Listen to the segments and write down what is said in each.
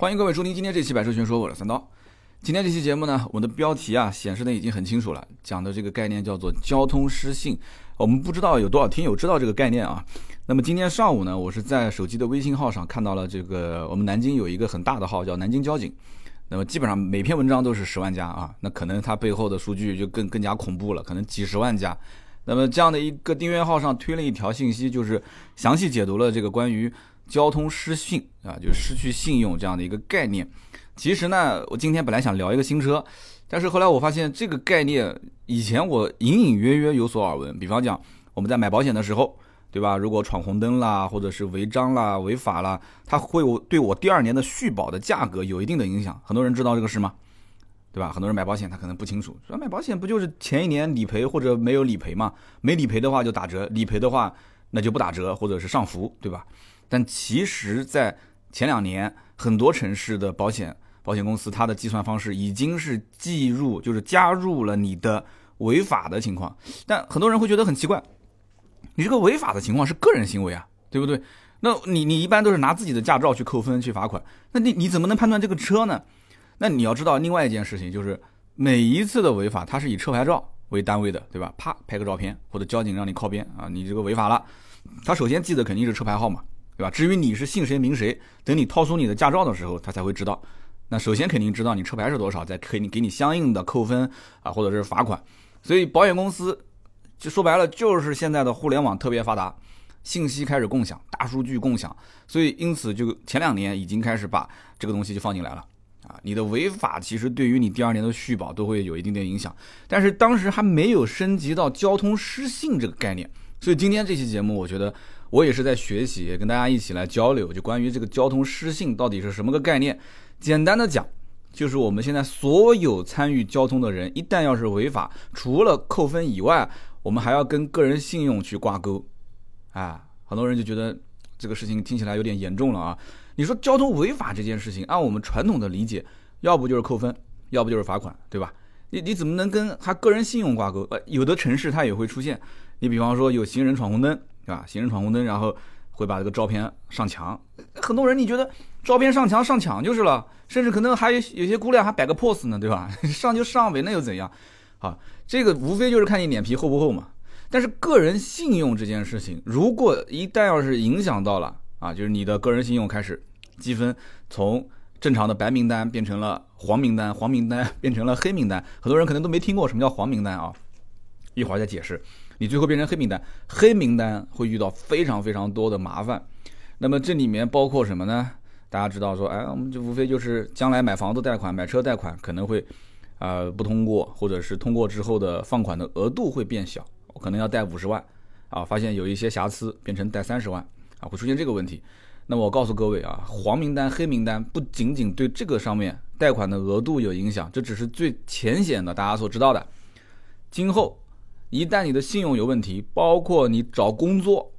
欢迎各位收听今天这期《百车全说》，我是三刀。今天这期节目呢，我的标题啊显示的已经很清楚了，讲的这个概念叫做交通失信。我们不知道有多少听友知道这个概念啊。那么今天上午呢，我是在手机的微信号上看到了这个，我们南京有一个很大的号叫南京交警。那么基本上每篇文章都是十万加啊，那可能它背后的数据就更更加恐怖了，可能几十万加。那么这样的一个订阅号上推了一条信息，就是详细解读了这个关于。交通失信啊，就失去信用这样的一个概念。其实呢，我今天本来想聊一个新车，但是后来我发现这个概念以前我隐隐约约有所耳闻。比方讲，我们在买保险的时候，对吧？如果闯红灯啦，或者是违章啦、违法啦，它会对我第二年的续保的价格有一定的影响。很多人知道这个事吗？对吧？很多人买保险他可能不清楚，说买保险不就是前一年理赔或者没有理赔嘛？没理赔的话就打折，理赔的话那就不打折或者是上浮，对吧？但其实，在前两年，很多城市的保险保险公司，它的计算方式已经是计入，就是加入了你的违法的情况。但很多人会觉得很奇怪，你这个违法的情况是个人行为啊，对不对？那你你一般都是拿自己的驾照去扣分去罚款，那你你怎么能判断这个车呢？那你要知道另外一件事情，就是每一次的违法，它是以车牌照为单位的，对吧？啪拍个照片，或者交警让你靠边啊，你这个违法了，他首先记得肯定是车牌号码。对吧？至于你是姓谁名谁，等你掏出你的驾照的时候，他才会知道。那首先肯定知道你车牌是多少，再可以给你相应的扣分啊，或者是罚款。所以保险公司就说白了，就是现在的互联网特别发达，信息开始共享，大数据共享。所以因此就前两年已经开始把这个东西就放进来了啊。你的违法其实对于你第二年的续保都会有一定的影响，但是当时还没有升级到交通失信这个概念。所以今天这期节目，我觉得。我也是在学习，也跟大家一起来交流，就关于这个交通失信到底是什么个概念。简单的讲，就是我们现在所有参与交通的人，一旦要是违法，除了扣分以外，我们还要跟个人信用去挂钩。啊，很多人就觉得这个事情听起来有点严重了啊。你说交通违法这件事情，按我们传统的理解，要不就是扣分，要不就是罚款，对吧？你你怎么能跟他个人信用挂钩？呃，有的城市它也会出现，你比方说有行人闯红灯。对吧？行人闯红灯，然后会把这个照片上墙。很多人你觉得照片上墙上墙就是了，甚至可能还有有些姑娘还摆个 pose 呢，对吧？上就上呗，那又怎样？好，这个无非就是看你脸皮厚不厚嘛。但是个人信用这件事情，如果一旦要是影响到了啊，就是你的个人信用开始积分从正常的白名单变成了黄名单，黄名单 变成了黑名单，很多人可能都没听过什么叫黄名单啊，一会儿再解释。你最后变成黑名单，黑名单会遇到非常非常多的麻烦。那么这里面包括什么呢？大家知道说，哎，我们就无非就是将来买房子贷款、买车贷款可能会，呃，不通过，或者是通过之后的放款的额度会变小，我可能要贷五十万，啊，发现有一些瑕疵，变成贷三十万，啊，会出现这个问题。那么我告诉各位啊，黄名单、黑名单不仅仅对这个上面贷款的额度有影响，这只是最浅显的大家所知道的，今后。一旦你的信用有问题，包括你找工作，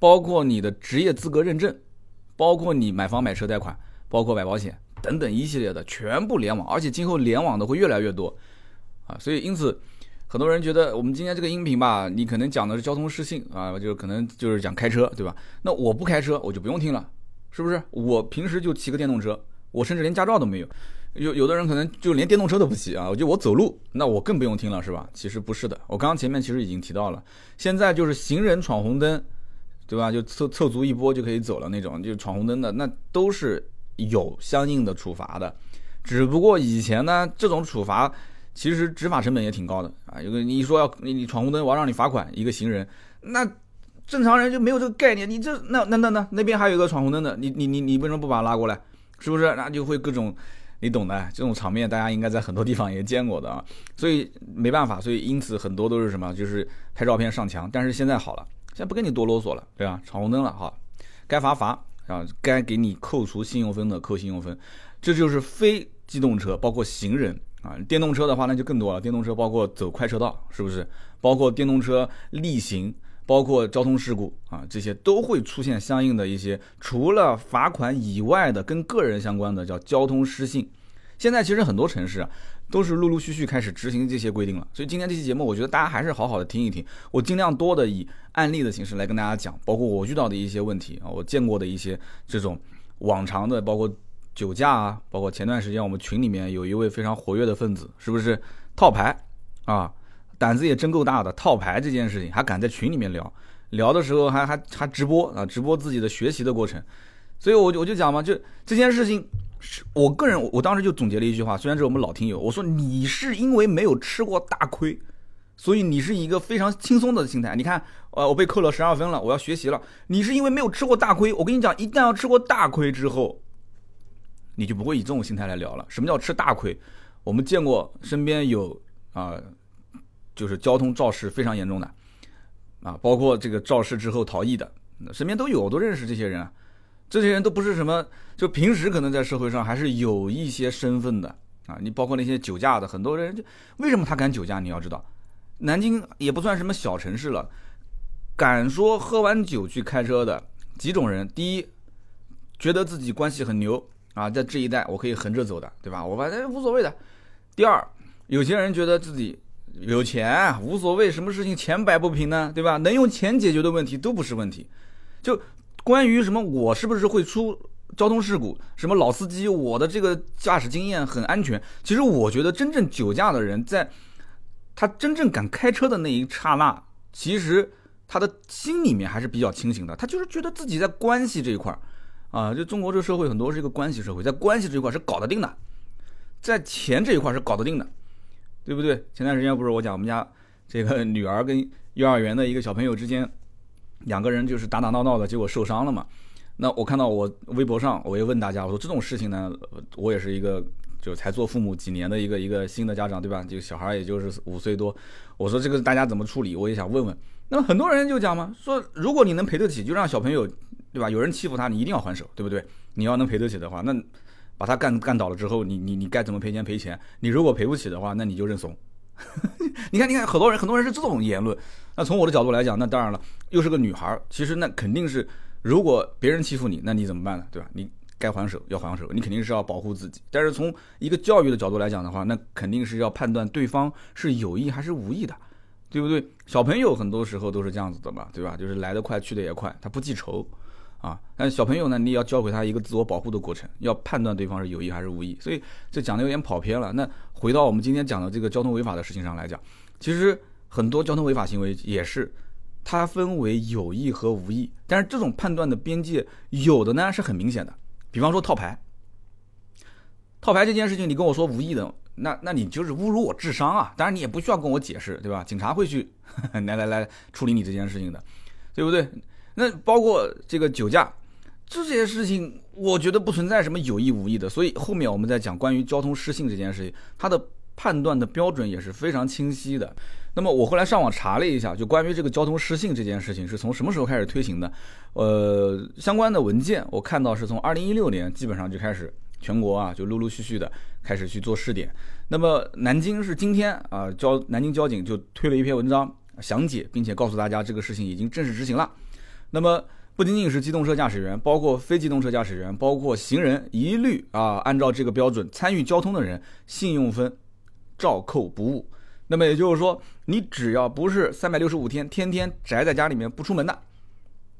包括你的职业资格认证，包括你买房买车贷款，包括买保险等等一系列的全部联网，而且今后联网的会越来越多，啊，所以因此很多人觉得我们今天这个音频吧，你可能讲的是交通失信啊，就可能就是讲开车，对吧？那我不开车，我就不用听了，是不是？我平时就骑个电动车，我甚至连驾照都没有。有有的人可能就连电动车都不骑啊，我就我走路，那我更不用听了，是吧？其实不是的，我刚刚前面其实已经提到了，现在就是行人闯红灯，对吧？就凑凑足一波就可以走了那种，就闯红灯的，那都是有相应的处罚的。只不过以前呢，这种处罚其实执法成本也挺高的啊。有个你说要你你闯红灯，我要让你罚款一个行人，那正常人就没有这个概念。你这那那那那那边还有一个闯红灯的，你你你你为什么不把他拉过来？是不是？那就会各种。你懂的，这种场面大家应该在很多地方也见过的啊，所以没办法，所以因此很多都是什么，就是拍照片上墙。但是现在好了，现在不跟你多啰嗦了，对吧？闯红灯了，好，该罚罚啊，该给你扣除信用分的扣信用分。这就是非机动车，包括行人啊，电动车的话那就更多了，电动车包括走快车道，是不是？包括电动车逆行。包括交通事故啊，这些都会出现相应的一些除了罚款以外的跟个人相关的叫交通失信。现在其实很多城市啊，都是陆陆续续开始执行这些规定了。所以今天这期节目，我觉得大家还是好好的听一听，我尽量多的以案例的形式来跟大家讲，包括我遇到的一些问题啊，我见过的一些这种往常的，包括酒驾啊，包括前段时间我们群里面有一位非常活跃的分子，是不是套牌啊？胆子也真够大的，套牌这件事情还敢在群里面聊，聊的时候还还还直播啊，直播自己的学习的过程。所以我就我就讲嘛，就这件事情，是我个人我当时就总结了一句话，虽然是我们老听友，我说你是因为没有吃过大亏，所以你是一个非常轻松的心态。你看，呃，我被扣了十二分了，我要学习了。你是因为没有吃过大亏，我跟你讲，一旦要吃过大亏之后。你就不会以这种心态来聊了。什么叫吃大亏？我们见过身边有啊，就是交通肇事非常严重的啊，包括这个肇事之后逃逸的，身边都有，我都认识这些人。这些人都不是什么，就平时可能在社会上还是有一些身份的啊。你包括那些酒驾的，很多人就为什么他敢酒驾？你要知道，南京也不算什么小城市了，敢说喝完酒去开车的几种人：第一，觉得自己关系很牛。啊，在这一带我可以横着走的，对吧？我反正无所谓的。第二，有些人觉得自己有钱无所谓，什么事情钱摆不平呢？对吧？能用钱解决的问题都不是问题。就关于什么我是不是会出交通事故，什么老司机我的这个驾驶经验很安全，其实我觉得真正酒驾的人，在他真正敢开车的那一刹那，其实他的心里面还是比较清醒的，他就是觉得自己在关系这一块儿。啊，就中国这个社会很多是一个关系社会，在关系这一块是搞得定的，在钱这一块是搞得定的，对不对？前段时间不是我讲我们家这个 女儿跟幼儿园的一个小朋友之间，两个人就是打打闹闹的，结果受伤了嘛。那我看到我微博上，我也问大家，我说这种事情呢，我也是一个就才做父母几年的一个一个新的家长，对吧？这个小孩也就是五岁多，我说这个大家怎么处理？我也想问问。那么很多人就讲嘛，说如果你能赔得起，就让小朋友。对吧？有人欺负他，你一定要还手，对不对？你要能赔得起的话，那把他干干倒了之后，你你你该怎么赔钱赔钱？你如果赔不起的话，那你就认怂。你看，你看，很多人很多人是这种言论。那从我的角度来讲，那当然了，又是个女孩，其实那肯定是，如果别人欺负你，那你怎么办呢？对吧？你该还手要还手，你肯定是要保护自己。但是从一个教育的角度来讲的话，那肯定是要判断对方是有意还是无意的，对不对？小朋友很多时候都是这样子的嘛，对吧？就是来得快去得也快，他不记仇。啊，但小朋友呢，你也要教会他一个自我保护的过程，要判断对方是有意还是无意。所以这讲的有点跑偏了。那回到我们今天讲的这个交通违法的事情上来讲，其实很多交通违法行为也是它分为有意和无意，但是这种判断的边界有的呢是很明显的。比方说套牌，套牌这件事情，你跟我说无意的，那那你就是侮辱我智商啊！当然你也不需要跟我解释，对吧？警察会去 来来来处理你这件事情的，对不对？那包括这个酒驾，这些事情，我觉得不存在什么有意无意的。所以后面我们在讲关于交通失信这件事情，它的判断的标准也是非常清晰的。那么我后来上网查了一下，就关于这个交通失信这件事情是从什么时候开始推行的？呃，相关的文件我看到是从二零一六年基本上就开始全国啊就陆陆续续的开始去做试点。那么南京是今天啊交南京交警就推了一篇文章详解，并且告诉大家这个事情已经正式执行了。那么不仅仅是机动车驾驶员，包括非机动车驾驶员，包括行人，一律啊按照这个标准参与交通的人，信用分照扣不误。那么也就是说，你只要不是三百六十五天天天宅在家里面不出门的，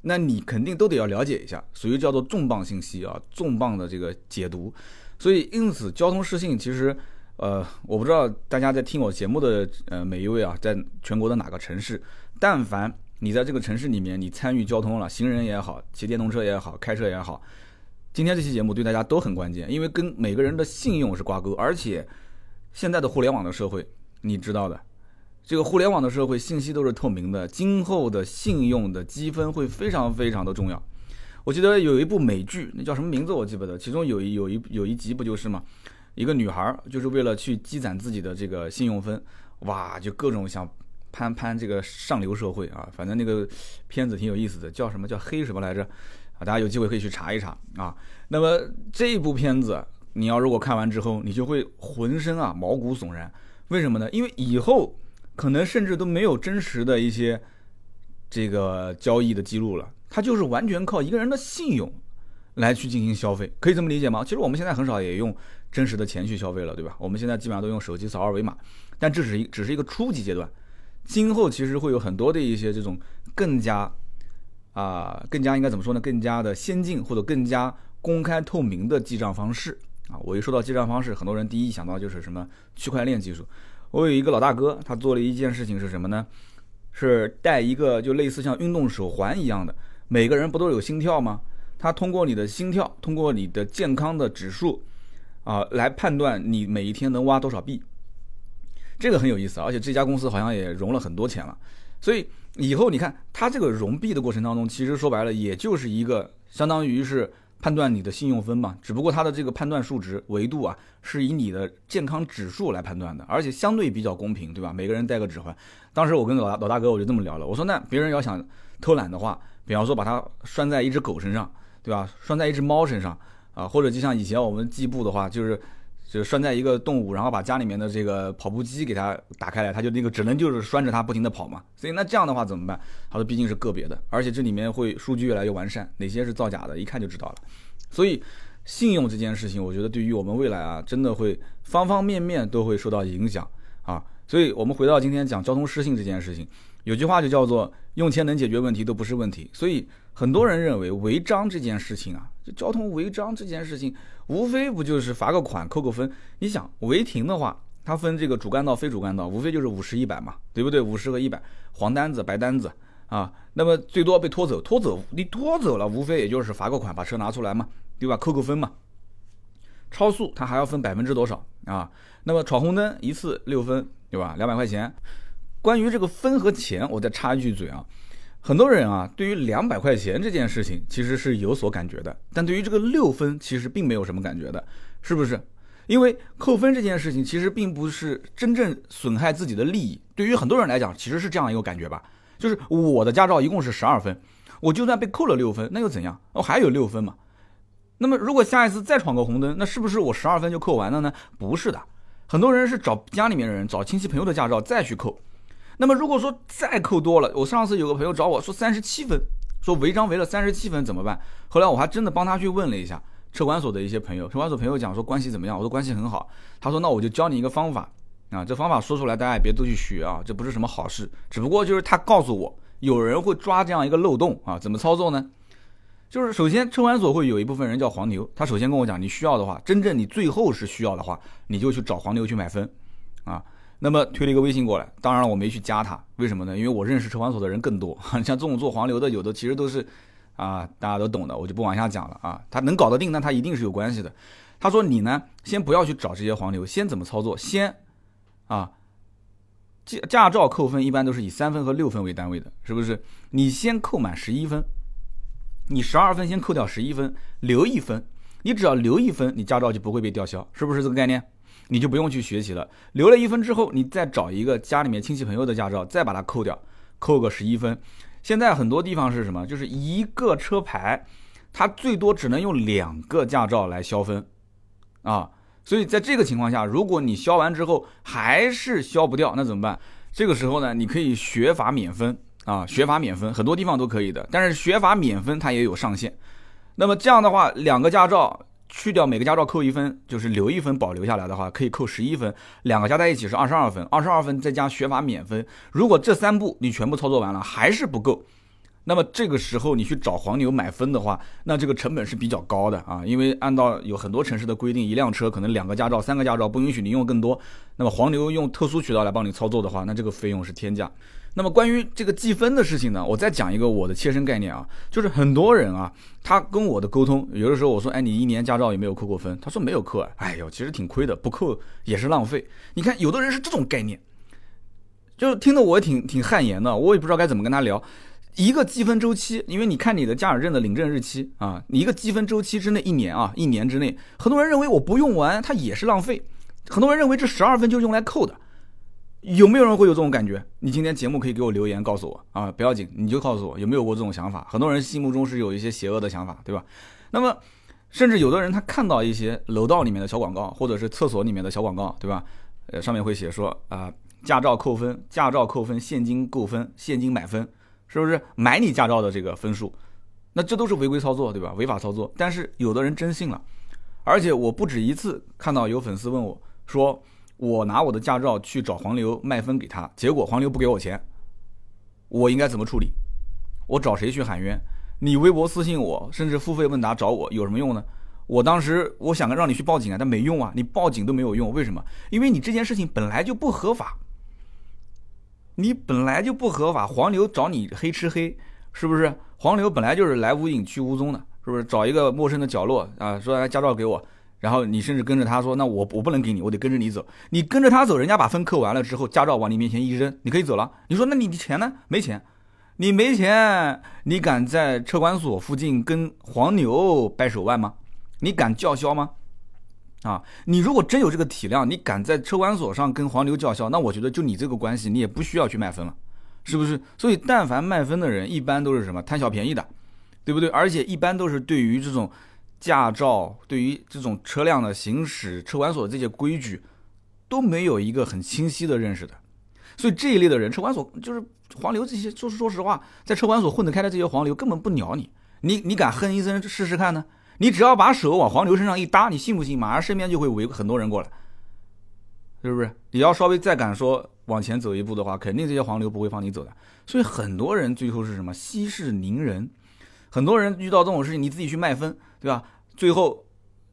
那你肯定都得要了解一下，属于叫做重磅信息啊，重磅的这个解读。所以因此，交通失信其实，呃，我不知道大家在听我节目的呃每一位啊，在全国的哪个城市，但凡。你在这个城市里面，你参与交通了，行人也好，骑电动车也好，开车也好，今天这期节目对大家都很关键，因为跟每个人的信用是挂钩，而且现在的互联网的社会，你知道的，这个互联网的社会信息都是透明的，今后的信用的积分会非常非常的重要。我记得有一部美剧，那叫什么名字我记不得，其中有一有一有一集不就是嘛，一个女孩就是为了去积攒自己的这个信用分，哇，就各种想。攀攀这个上流社会啊，反正那个片子挺有意思的，叫什么叫黑什么来着？啊，大家有机会可以去查一查啊。那么这一部片子，你要如果看完之后，你就会浑身啊毛骨悚然。为什么呢？因为以后可能甚至都没有真实的一些这个交易的记录了，它就是完全靠一个人的信用来去进行消费，可以这么理解吗？其实我们现在很少也用真实的钱去消费了，对吧？我们现在基本上都用手机扫二维码，但这是一只是一个初级阶段。今后其实会有很多的一些这种更加啊，更加应该怎么说呢？更加的先进或者更加公开透明的记账方式啊。我一说到记账方式，很多人第一想到就是什么区块链技术。我有一个老大哥，他做了一件事情是什么呢？是戴一个就类似像运动手环一样的，每个人不都有心跳吗？他通过你的心跳，通过你的健康的指数，啊，来判断你每一天能挖多少币。这个很有意思，而且这家公司好像也融了很多钱了。所以以后你看，它这个融币的过程当中，其实说白了，也就是一个相当于是判断你的信用分嘛。只不过它的这个判断数值维度啊，是以你的健康指数来判断的，而且相对比较公平，对吧？每个人戴个指环。当时我跟老大老大哥我就这么聊了，我说那别人要想偷懒的话，比方说把它拴在一只狗身上，对吧？拴在一只猫身上啊，或者就像以前我们计步的话，就是。就拴在一个动物，然后把家里面的这个跑步机给它打开来，它就那个只能就是拴着它不停的跑嘛。所以那这样的话怎么办？他说毕竟是个别的，而且这里面会数据越来越完善，哪些是造假的，一看就知道了。所以信用这件事情，我觉得对于我们未来啊，真的会方方面面都会受到影响啊。所以我们回到今天讲交通失信这件事情，有句话就叫做用钱能解决问题都不是问题。所以很多人认为违章这件事情啊，就交通违章这件事情。无非不就是罚个款扣个分？你想违停的话，它分这个主干道、非主干道，无非就是五十、一百嘛，对不对？五十和一百，黄单子、白单子啊。那么最多被拖走，拖走你拖走了，无非也就是罚个款，把车拿出来嘛，对吧？扣个分嘛。超速它还要分百分之多少啊？那么闯红灯一次六分，对吧？两百块钱。关于这个分和钱，我再插一句嘴啊。很多人啊，对于两百块钱这件事情其实是有所感觉的，但对于这个六分其实并没有什么感觉的，是不是？因为扣分这件事情其实并不是真正损害自己的利益。对于很多人来讲，其实是这样一个感觉吧，就是我的驾照一共是十二分，我就算被扣了六分，那又怎样？我还有六分嘛。那么如果下一次再闯个红灯，那是不是我十二分就扣完了呢？不是的，很多人是找家里面的人、找亲戚朋友的驾照再去扣。那么如果说再扣多了，我上次有个朋友找我说三十七分，说违章违了三十七分怎么办？后来我还真的帮他去问了一下车管所的一些朋友，车管所朋友讲说关系怎么样？我说关系很好。他说那我就教你一个方法啊，这方法说出来大家也别都去学啊，这不是什么好事，只不过就是他告诉我有人会抓这样一个漏洞啊，怎么操作呢？就是首先车管所会有一部分人叫黄牛，他首先跟我讲你需要的话，真正你最后是需要的话，你就去找黄牛去买分啊。那么推了一个微信过来，当然我没去加他，为什么呢？因为我认识车管所的人更多，像这种做黄牛的，有的其实都是，啊，大家都懂的，我就不往下讲了啊。他能搞得定，那他一定是有关系的。他说你呢，先不要去找这些黄牛，先怎么操作？先，啊，驾驾照扣分一般都是以三分和六分为单位的，是不是？你先扣满十一分，你十二分先扣掉十一分，留一分，你只要留一分，你驾照就不会被吊销，是不是这个概念？你就不用去学习了，留了一分之后，你再找一个家里面亲戚朋友的驾照，再把它扣掉，扣个十一分。现在很多地方是什么？就是一个车牌，它最多只能用两个驾照来消分，啊，所以在这个情况下，如果你消完之后还是消不掉，那怎么办？这个时候呢，你可以学法免分啊，学法免分，很多地方都可以的，但是学法免分它也有上限。那么这样的话，两个驾照。去掉每个驾照扣一分，就是留一分保留下来的话，可以扣十一分，两个加在一起是二十二分，二十二分再加学法免分。如果这三步你全部操作完了还是不够，那么这个时候你去找黄牛买分的话，那这个成本是比较高的啊，因为按照有很多城市的规定，一辆车可能两个驾照、三个驾照不允许你用更多，那么黄牛用特殊渠道来帮你操作的话，那这个费用是天价。那么关于这个计分的事情呢，我再讲一个我的切身概念啊，就是很多人啊，他跟我的沟通，有的时候我说，哎，你一年驾照有没有扣过分？他说没有扣啊，哎呦，其实挺亏的，不扣也是浪费。你看，有的人是这种概念，就听得我挺挺汗颜的，我也不知道该怎么跟他聊。一个积分周期，因为你看你的驾驶证的领证日期啊，你一个积分周期之内一年啊，一年之内，很多人认为我不用完它也是浪费，很多人认为这十二分就是用来扣的。有没有人会有这种感觉？你今天节目可以给我留言告诉我啊，不要紧，你就告诉我有没有过这种想法。很多人心目中是有一些邪恶的想法，对吧？那么，甚至有的人他看到一些楼道里面的小广告，或者是厕所里面的小广告，对吧？呃，上面会写说啊，驾照扣分，驾照扣分，现金购分，现金买分，是不是买你驾照的这个分数？那这都是违规操作，对吧？违法操作。但是有的人真信了，而且我不止一次看到有粉丝问我说。我拿我的驾照去找黄牛卖分给他，结果黄牛不给我钱，我应该怎么处理？我找谁去喊冤？你微博私信我，甚至付费问答找我，有什么用呢？我当时我想让你去报警啊，但没用啊，你报警都没有用，为什么？因为你这件事情本来就不合法，你本来就不合法。黄牛找你黑吃黑，是不是？黄牛本来就是来无影去无踪的，是不是？找一个陌生的角落啊，说来驾照给我，然后你甚至跟着他说，那我我不能给你，我得跟着你走。你跟着他走，人家把分扣完了之后，驾照往你面前一扔，你可以走了。你说那你的钱呢？没钱。你没钱，你敢在车管所附近跟黄牛掰手腕吗？你敢叫嚣吗？啊，你如果真有这个体量，你敢在车管所上跟黄牛叫嚣，那我觉得就你这个关系，你也不需要去卖分了，是不是？所以，但凡卖分的人，一般都是什么贪小便宜的，对不对？而且一般都是对于这种驾照、对于这种车辆的行驶、车管所这些规矩，都没有一个很清晰的认识的。所以这一类的人，车管所就是黄牛这些，说说实话，在车管所混得开的这些黄牛根本不鸟你，你你。敢哼一声试试看呢？你。只要把手往黄牛身上一搭，你。信不信？马上身边就会围很多人过来，是不是？你。要稍微再敢说往前走一步的话，肯定这些黄牛不会放你走的。所以很多人最后是什么息事宁人，很多人遇到这种事情，你。自己去卖分，对吧？最后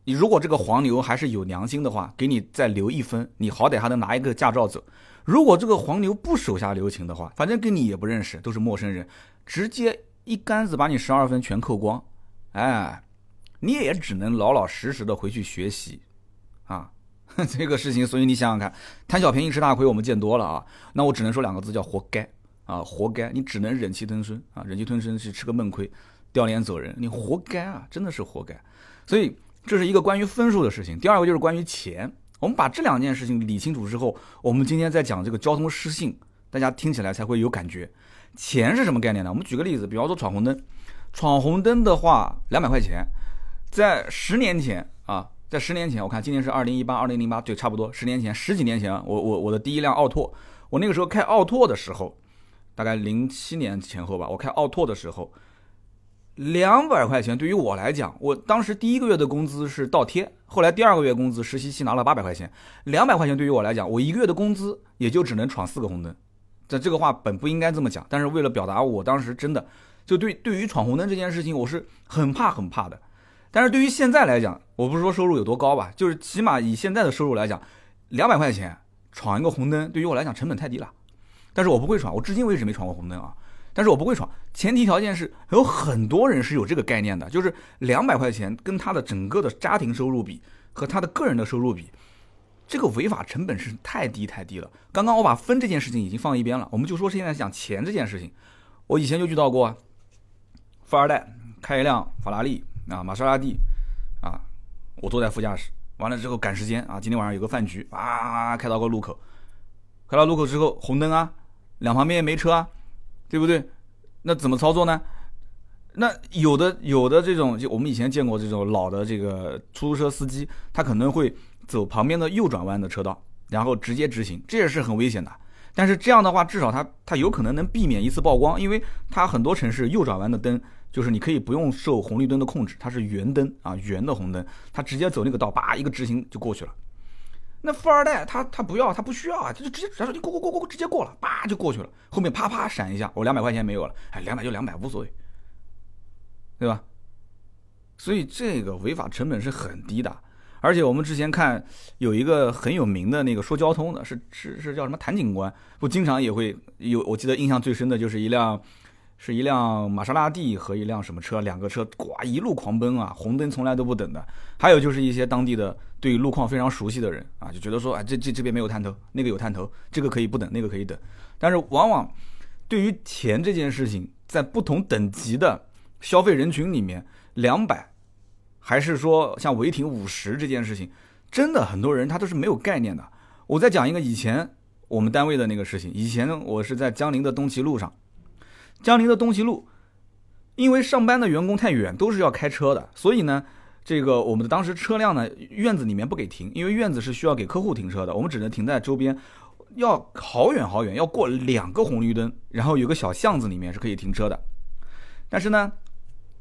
你如果这个黄牛还是有良心的话，给你再留一分，你好歹还能拿一个驾照走。如果这个黄牛不手下留情的话，反正跟你也不认识，都是陌生人，直接一竿子把你十二分全扣光，哎，你也只能老老实实的回去学习，啊，这个事情，所以你想想看，贪小便宜吃大亏，我们见多了啊，那我只能说两个字叫活该。啊，活该，你只能忍气吞声。啊，忍气吞声去吃个闷亏，掉脸走人，你活该啊，真的是活该。所以这是一个关于分数的事情，第二个就是关于钱。我们把这两件事情理清楚之后，我们今天在讲这个交通失信，大家听起来才会有感觉。钱是什么概念呢？我们举个例子，比方说闯红灯，闯红灯的话，两百块钱，在十年前啊，在十年前，我看今年是二零一八、二零零八，对，差不多十年前，十几年前，我我我的第一辆奥拓，我那个时候开奥拓的时候，大概零七年前后吧，我开奥拓的时候。两百块钱对于我来讲，我当时第一个月的工资是倒贴，后来第二个月工资实习期拿了八百块钱。两百块钱对于我来讲，我一个月的工资也就只能闯四个红灯。这这个话本不应该这么讲，但是为了表达我当时真的就对对于闯红灯这件事情，我是很怕很怕的。但是对于现在来讲，我不是说收入有多高吧，就是起码以现在的收入来讲，两百块钱闯一个红灯对于我来讲成本太低了。但是我不会闯，我至今为止没闯过红灯啊。但是我不会闯，前提条件是有很多人是有这个概念的，就是两百块钱跟他的整个的家庭收入比和他的个人的收入比，这个违法成本是太低太低了。刚刚我把分这件事情已经放一边了，我们就说现在讲钱这件事情。我以前就遇到过，富二代开一辆法拉利啊，玛莎拉蒂啊，我坐在副驾驶，完了之后赶时间啊，今天晚上有个饭局啊，开到个路口，开到路口之后红灯啊，两旁边没车啊。对不对？那怎么操作呢？那有的有的这种，就我们以前见过这种老的这个出租车司机，他可能会走旁边的右转弯的车道，然后直接直行，这也是很危险的。但是这样的话，至少他他有可能能避免一次曝光，因为他很多城市右转弯的灯就是你可以不用受红绿灯的控制，它是圆灯啊，圆的红灯，他直接走那个道，叭一个直行就过去了。那富二代他他不要他不需要啊，他就直接他说你过过过过直接过了，叭就过去了，后面啪啪闪一下，我两百块钱没有了，哎，两百就两百无所谓，对吧？所以这个违法成本是很低的，而且我们之前看有一个很有名的那个说交通的，是是是叫什么谭警官，不经常也会有，我记得印象最深的就是一辆。是一辆玛莎拉蒂和一辆什么车，两个车呱一路狂奔啊，红灯从来都不等的。还有就是一些当地的对路况非常熟悉的人啊，就觉得说，哎，这这这边没有探头，那个有探头，这个可以不等，那个可以等。但是往往对于钱这件事情，在不同等级的消费人群里面，两百还是说像违停五十这件事情，真的很多人他都是没有概念的。我再讲一个以前我们单位的那个事情，以前我是在江宁的东齐路上。江宁的东西路，因为上班的员工太远，都是要开车的，所以呢，这个我们的当时车辆呢，院子里面不给停，因为院子是需要给客户停车的，我们只能停在周边，要好远好远，要过两个红绿灯，然后有个小巷子里面是可以停车的。但是呢，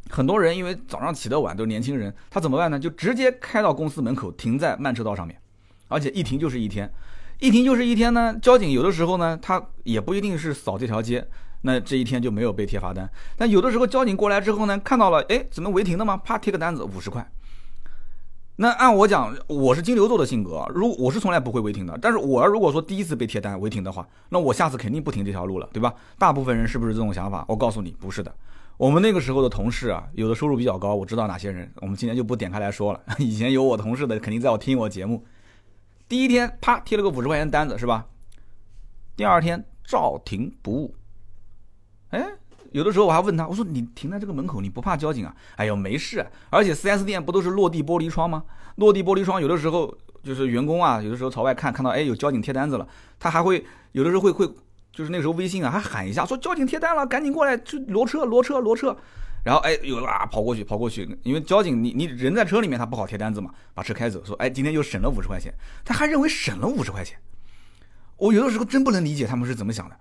很多人因为早上起得晚，都是年轻人，他怎么办呢？就直接开到公司门口，停在慢车道上面，而且一停就是一天，一停就是一天呢。交警有的时候呢，他也不一定是扫这条街。那这一天就没有被贴罚单。但有的时候交警过来之后呢，看到了，哎，怎么违停的吗？啪，贴个单子五十块。那按我讲，我是金牛座的性格，如我是从来不会违停的。但是我如果说第一次被贴单违停的话，那我下次肯定不停这条路了，对吧？大部分人是不是这种想法？我告诉你，不是的。我们那个时候的同事啊，有的收入比较高，我知道哪些人，我们今天就不点开来说了。以前有我同事的，肯定在我听我节目。第一天啪贴了个五十块钱单子，是吧？第二天照停不误。哎。有的时候我还问他，我说你停在这个门口，你不怕交警啊？哎呦，没事，而且 4S 店不都是落地玻璃窗吗？落地玻璃窗有的时候就是员工啊，有的时候朝外看，看到哎有交警贴单子了，他还会有的时候会会就是那时候微信啊还喊一下说交警贴单了，赶紧过来去挪车挪车挪车，然后哎有啊跑过去跑过去，因为交警你你人在车里面他不好贴单子嘛，把车开走，说哎今天又省了五十块钱，他还认为省了五十块钱，我有的时候真不能理解他们是怎么想的，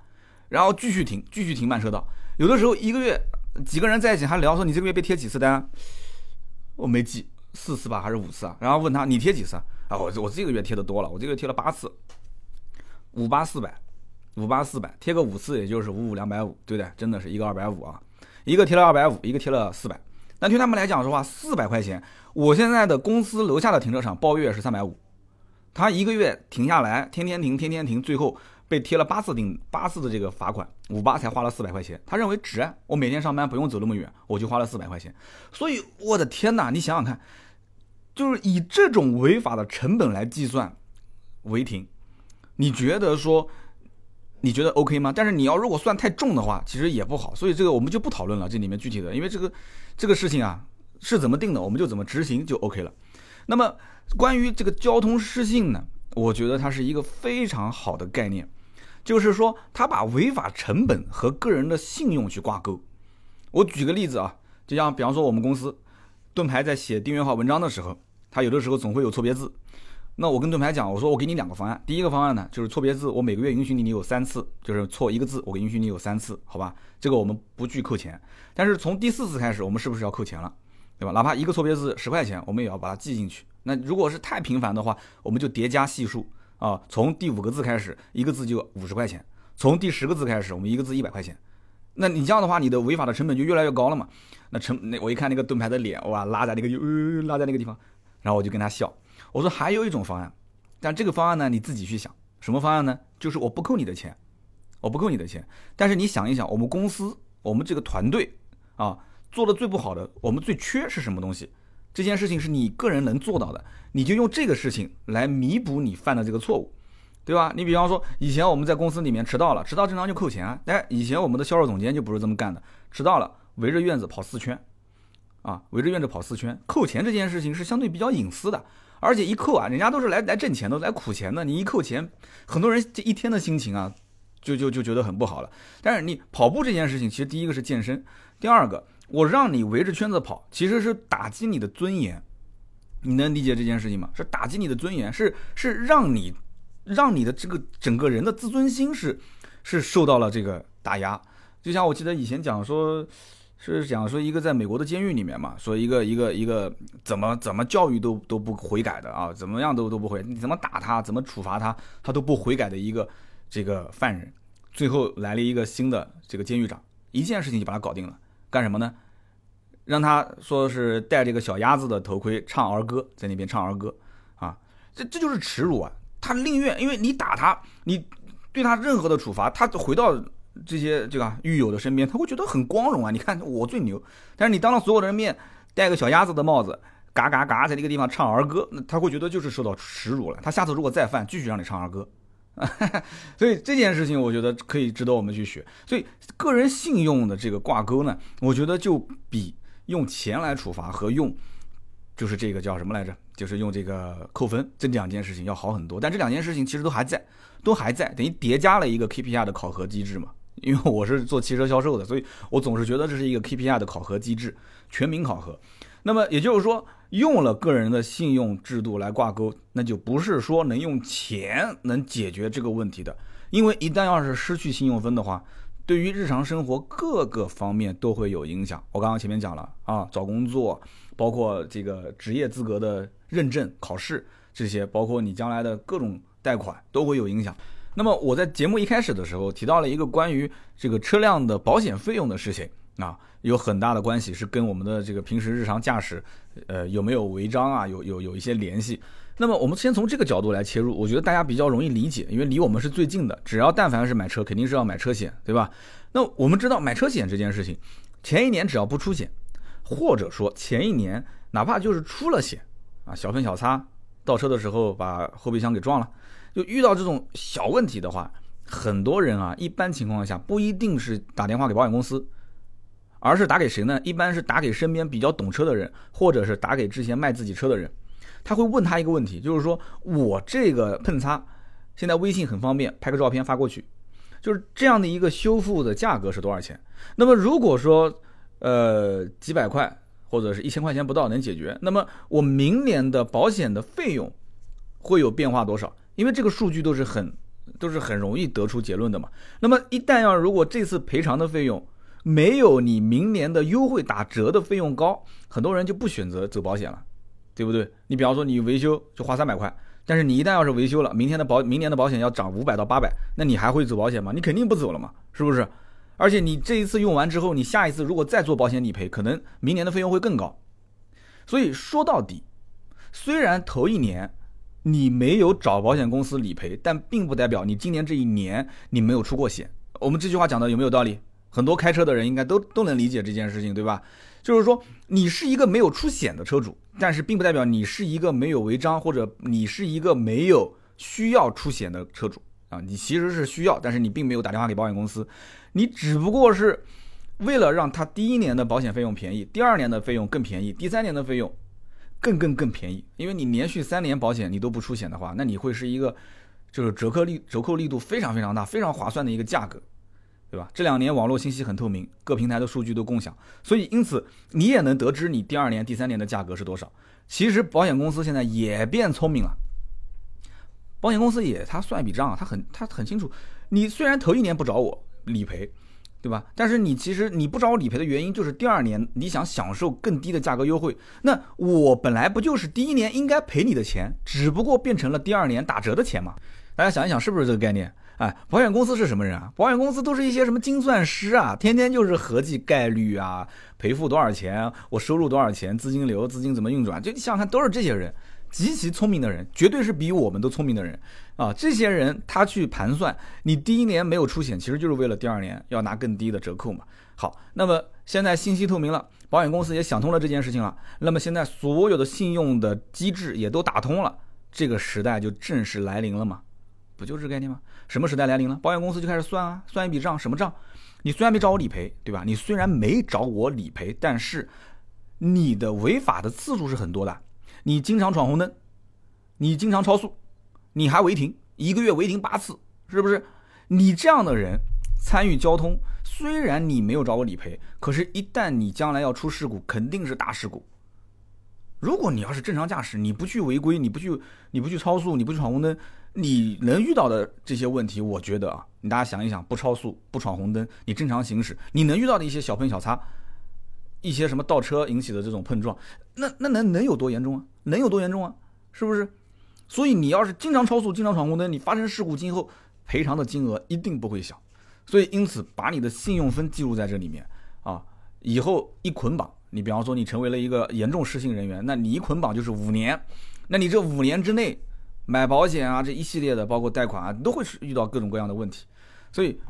然后继续停继续停慢车道。有的时候一个月几个人在一起还聊说你这个月被贴几次单，我没记四次吧还是五次啊？然后问他你贴几次啊？我我这个月贴的多了，我这个月贴了八次，五八四百，五八四百贴个五次也就是五五两百五，对不对？真的是一个二百五啊，一个贴了二百五，一个贴了四百。那对他们来讲的话，四百块钱，我现在的公司楼下的停车场包月是三百五，他一个月停下来，天天停，天天停，最后。被贴了八次顶八次的这个罚款，五八才花了四百块钱。他认为值，我每天上班不用走那么远，我就花了四百块钱。所以我的天哪，你想想看，就是以这种违法的成本来计算违停，你觉得说你觉得 OK 吗？但是你要如果算太重的话，其实也不好。所以这个我们就不讨论了，这里面具体的，因为这个这个事情啊是怎么定的，我们就怎么执行就 OK 了。那么关于这个交通失信呢，我觉得它是一个非常好的概念。就是说，他把违法成本和个人的信用去挂钩。我举个例子啊，就像比方说我们公司盾牌在写订阅号文章的时候，他有的时候总会有错别字。那我跟盾牌讲，我说我给你两个方案。第一个方案呢，就是错别字，我每个月允许你你有三次，就是错一个字，我给允许你有三次，好吧？这个我们不拒扣钱。但是从第四次开始，我们是不是要扣钱了？对吧？哪怕一个错别字十块钱，我们也要把它记进去。那如果是太频繁的话，我们就叠加系数。啊，从第五个字开始，一个字就五十块钱；从第十个字开始，我们一个字一百块钱。那你这样的话，你的违法的成本就越来越高了嘛？那成那我一看那个盾牌的脸，哇，拉在那个就拉在那个地方，然后我就跟他笑，我说还有一种方案，但这个方案呢，你自己去想，什么方案呢？就是我不扣你的钱，我不扣你的钱，但是你想一想，我们公司我们这个团队啊，做的最不好的，我们最缺是什么东西？这件事情是你个人能做到的，你就用这个事情来弥补你犯的这个错误，对吧？你比方说，以前我们在公司里面迟到了，迟到正常就扣钱。啊哎，以前我们的销售总监就不是这么干的，迟到了围着院子跑四圈，啊，围着院子跑四圈，扣钱这件事情是相对比较隐私的，而且一扣啊，人家都是来来挣钱的，来苦钱的，你一扣钱，很多人这一天的心情啊，就就就觉得很不好了。但是你跑步这件事情，其实第一个是健身，第二个。我让你围着圈子跑，其实是打击你的尊严，你能理解这件事情吗？是打击你的尊严，是是让你，让你的这个整个人的自尊心是是受到了这个打压。就像我记得以前讲说，是讲说一个在美国的监狱里面嘛，说一个一个一个怎么怎么教育都都不悔改的啊，怎么样都都不悔，你怎么打他，怎么处罚他，他都不悔改的一个这个犯人，最后来了一个新的这个监狱长，一件事情就把他搞定了。干什么呢？让他说是戴这个小鸭子的头盔唱儿歌，在那边唱儿歌啊，这这就是耻辱啊！他宁愿因为你打他，你对他任何的处罚，他回到这些这个狱友的身边，他会觉得很光荣啊！你看我最牛，但是你当着所有的人面戴个小鸭子的帽子，嘎嘎嘎在那个地方唱儿歌，那他会觉得就是受到耻辱了。他下次如果再犯，继续让你唱儿歌。所以这件事情，我觉得可以值得我们去学。所以个人信用的这个挂钩呢，我觉得就比用钱来处罚和用，就是这个叫什么来着？就是用这个扣分这两件事情要好很多。但这两件事情其实都还在，都还在，等于叠加了一个 KPI 的考核机制嘛。因为我是做汽车销售的，所以我总是觉得这是一个 KPI 的考核机制，全民考核。那么也就是说。用了个人的信用制度来挂钩，那就不是说能用钱能解决这个问题的。因为一旦要是失去信用分的话，对于日常生活各个方面都会有影响。我刚刚前面讲了啊，找工作，包括这个职业资格的认证考试这些，包括你将来的各种贷款都会有影响。那么我在节目一开始的时候提到了一个关于这个车辆的保险费用的事情啊，有很大的关系是跟我们的这个平时日常驾驶，呃有没有违章啊，有有有一些联系。那么我们先从这个角度来切入，我觉得大家比较容易理解，因为离我们是最近的。只要但凡是买车，肯定是要买车险，对吧？那我们知道买车险这件事情，前一年只要不出险，或者说前一年哪怕就是出了险啊，小碰小擦，倒车的时候把后备箱给撞了，就遇到这种小问题的话，很多人啊，一般情况下不一定是打电话给保险公司，而是打给谁呢？一般是打给身边比较懂车的人，或者是打给之前卖自己车的人。他会问他一个问题，就是说我这个碰擦，现在微信很方便，拍个照片发过去，就是这样的一个修复的价格是多少钱？那么如果说，呃，几百块或者是一千块钱不到能解决，那么我明年的保险的费用会有变化多少？因为这个数据都是很都是很容易得出结论的嘛。那么一旦要如果这次赔偿的费用没有你明年的优惠打折的费用高，很多人就不选择走保险了。对不对？你比方说你维修就花三百块，但是你一旦要是维修了，明天的保明年的保险要涨五百到八百，那你还会走保险吗？你肯定不走了嘛，是不是？而且你这一次用完之后，你下一次如果再做保险理赔，可能明年的费用会更高。所以说到底，虽然头一年你没有找保险公司理赔，但并不代表你今年这一年你没有出过险。我们这句话讲的有没有道理？很多开车的人应该都都能理解这件事情，对吧？就是说你是一个没有出险的车主。但是并不代表你是一个没有违章，或者你是一个没有需要出险的车主啊。你其实是需要，但是你并没有打电话给保险公司，你只不过是为了让他第一年的保险费用便宜，第二年的费用更便宜，第三年的费用更更更便宜。因为你连续三年保险你都不出险的话，那你会是一个就是折扣力折扣力度非常非常大、非常划算的一个价格。对吧？这两年网络信息很透明，各平台的数据都共享，所以因此你也能得知你第二年、第三年的价格是多少。其实保险公司现在也变聪明了，保险公司也他算一笔账啊，他很他很清楚。你虽然头一年不找我理赔，对吧？但是你其实你不找我理赔的原因就是第二年你想享受更低的价格优惠。那我本来不就是第一年应该赔你的钱，只不过变成了第二年打折的钱嘛？大家想一想，是不是这个概念？哎，保险公司是什么人啊？保险公司都是一些什么精算师啊，天天就是合计概率啊，赔付多少钱，我收入多少钱，资金流、资金怎么运转，就你想想看，都是这些人，极其聪明的人，绝对是比我们都聪明的人啊！这些人他去盘算，你第一年没有出险，其实就是为了第二年要拿更低的折扣嘛。好，那么现在信息透明了，保险公司也想通了这件事情了，那么现在所有的信用的机制也都打通了，这个时代就正式来临了嘛。不就是这个概念吗？什么时代来临了？保险公司就开始算啊，算一笔账，什么账？你虽然没找我理赔，对吧？你虽然没找我理赔，但是你的违法的次数是很多的。你经常闯红灯，你经常超速，你还违停，一个月违停八次，是不是？你这样的人参与交通，虽然你没有找我理赔，可是，一旦你将来要出事故，肯定是大事故。如果你要是正常驾驶，你不去违规，你不去，你不去超速，你不去闯红灯。你能遇到的这些问题，我觉得啊，你大家想一想，不超速，不闯红灯，你正常行驶，你能遇到的一些小碰小擦，一些什么倒车引起的这种碰撞，那那能能有多严重啊？能有多严重啊？是不是？所以你要是经常超速，经常闯红灯，你发生事故，今后赔偿的金额一定不会小。所以因此，把你的信用分记录在这里面啊，以后一捆绑，你比方说你成为了一个严重失信人员，那你一捆绑就是五年，那你这五年之内。买保险啊，这一系列的，包括贷款啊，都会是遇到各种各样的问题。所以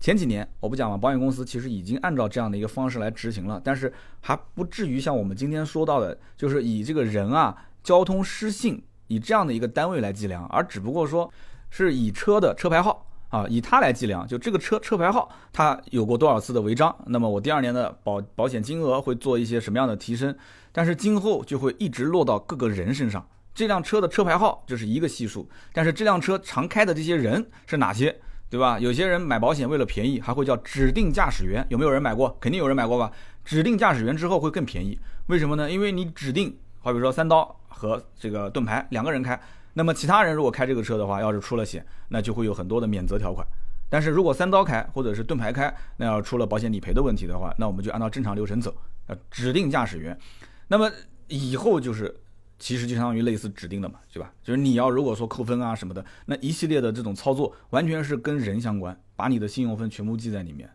前几年我不讲嘛，保险公司其实已经按照这样的一个方式来执行了，但是还不至于像我们今天说到的，就是以这个人啊交通失信以这样的一个单位来计量，而只不过说是以车的车牌号啊，以它来计量，就这个车车牌号它有过多少次的违章，那么我第二年的保保险金额会做一些什么样的提升，但是今后就会一直落到各个人身上。这辆车的车牌号就是一个系数，但是这辆车常开的这些人是哪些，对吧？有些人买保险为了便宜，还会叫指定驾驶员，有没有人买过？肯定有人买过吧？指定驾驶员之后会更便宜，为什么呢？因为你指定，好比说三刀和这个盾牌两个人开，那么其他人如果开这个车的话，要是出了险，那就会有很多的免责条款。但是如果三刀开或者是盾牌开，那要出了保险理赔的问题的话，那我们就按照正常流程走，呃，指定驾驶员，那么以后就是。其实就相当于类似指定的嘛，对吧？就是你要如果说扣分啊什么的，那一系列的这种操作完全是跟人相关，把你的信用分全部记在里面。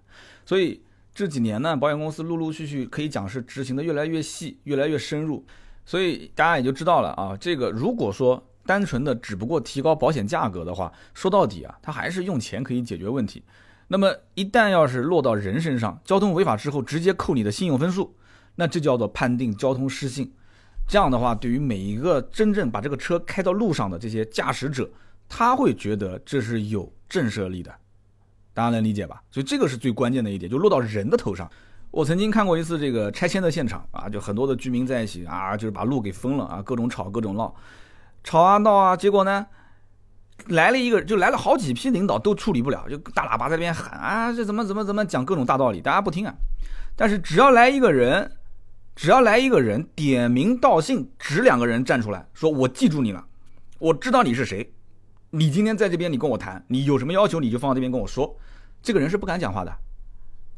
所以这几年呢，保险公司陆陆续续可以讲是执行的越来越细，越来越深入。所以大家也就知道了啊，这个如果说单纯的只不过提高保险价格的话，说到底啊，它还是用钱可以解决问题。那么一旦要是落到人身上，交通违法之后直接扣你的信用分数，那这叫做判定交通失信。这样的话，对于每一个真正把这个车开到路上的这些驾驶者，他会觉得这是有震慑力的，大家能理解吧？所以这个是最关键的一点，就落到人的头上。我曾经看过一次这个拆迁的现场啊，就很多的居民在一起啊，就是把路给封了啊，各种吵各种闹，吵啊闹啊，结果呢，来了一个就来了好几批领导都处理不了，就大喇叭在那边喊啊，这怎么怎么怎么讲各种大道理，大家不听啊。但是只要来一个人，只要来一个人点名道姓，指两个人站出来说：“我记住你了，我知道你是谁，你今天在这边你跟我谈，你有什么要求你就放到这边跟我说。”这个人是不敢讲话的。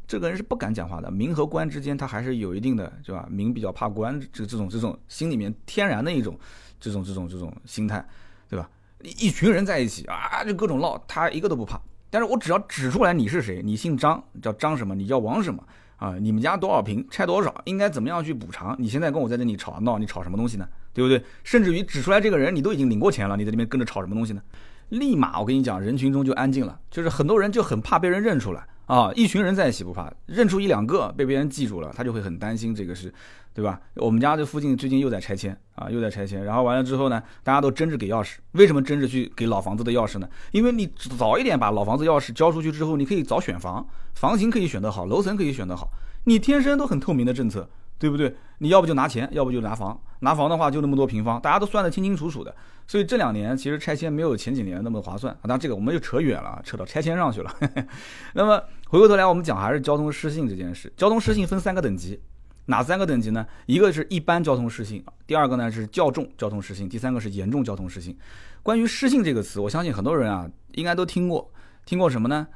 这个人是不敢讲话的，民和官之间他还是有一定的，是吧？民比较怕官，这这种这种心里面天然的一种这种这种这种心态，对吧？一群人在一起啊，就各种闹，他一个都不怕。但是我只要指出来你是谁，你姓张，叫张什么，你叫王什么啊？你们家多少平，拆多少，应该怎么样去补偿？你现在跟我在这里吵闹，你吵什么东西呢？对不对？甚至于指出来这个人，你都已经领过钱了，你在那边跟着吵什么东西呢？立马我跟你讲，人群中就安静了，就是很多人就很怕被人认出来。啊，一群人在一起不怕，认出一两个被别人记住了，他就会很担心这个事，对吧？我们家这附近最近又在拆迁啊，又在拆迁，然后完了之后呢，大家都争着给钥匙。为什么争着去给老房子的钥匙呢？因为你早一点把老房子钥匙交出去之后，你可以早选房，房型可以选得好，楼层可以选得好，你天生都很透明的政策。对不对？你要不就拿钱，要不就拿房。拿房的话就那么多平方，大家都算得清清楚楚的。所以这两年其实拆迁没有前几年那么划算。当然这个我们又扯远了，扯到拆迁上去了。那么回过头来，我们讲还是交通失信这件事。交通失信分三个等级，哪三个等级呢？一个是一般交通失信，第二个呢是较重交通失信，第三个是严重交通失信。关于失信这个词，我相信很多人啊应该都听过，听过什么呢？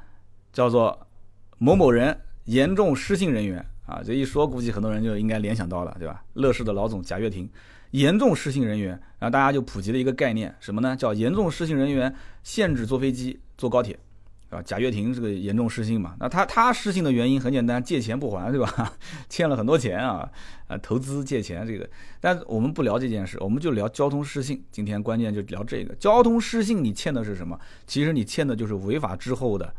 叫做某某人严重失信人员。啊，这一说，估计很多人就应该联想到了，对吧？乐视的老总贾跃亭，严重失信人员，然后大家就普及了一个概念，什么呢？叫严重失信人员限制坐飞机、坐高铁，啊，贾跃亭这个严重失信嘛，那他他失信的原因很简单，借钱不还，对吧？欠了很多钱啊，啊，投资借钱这个，但我们不聊这件事，我们就聊交通失信。今天关键就聊这个，交通失信，你欠的是什么？其实你欠的就是违法之后的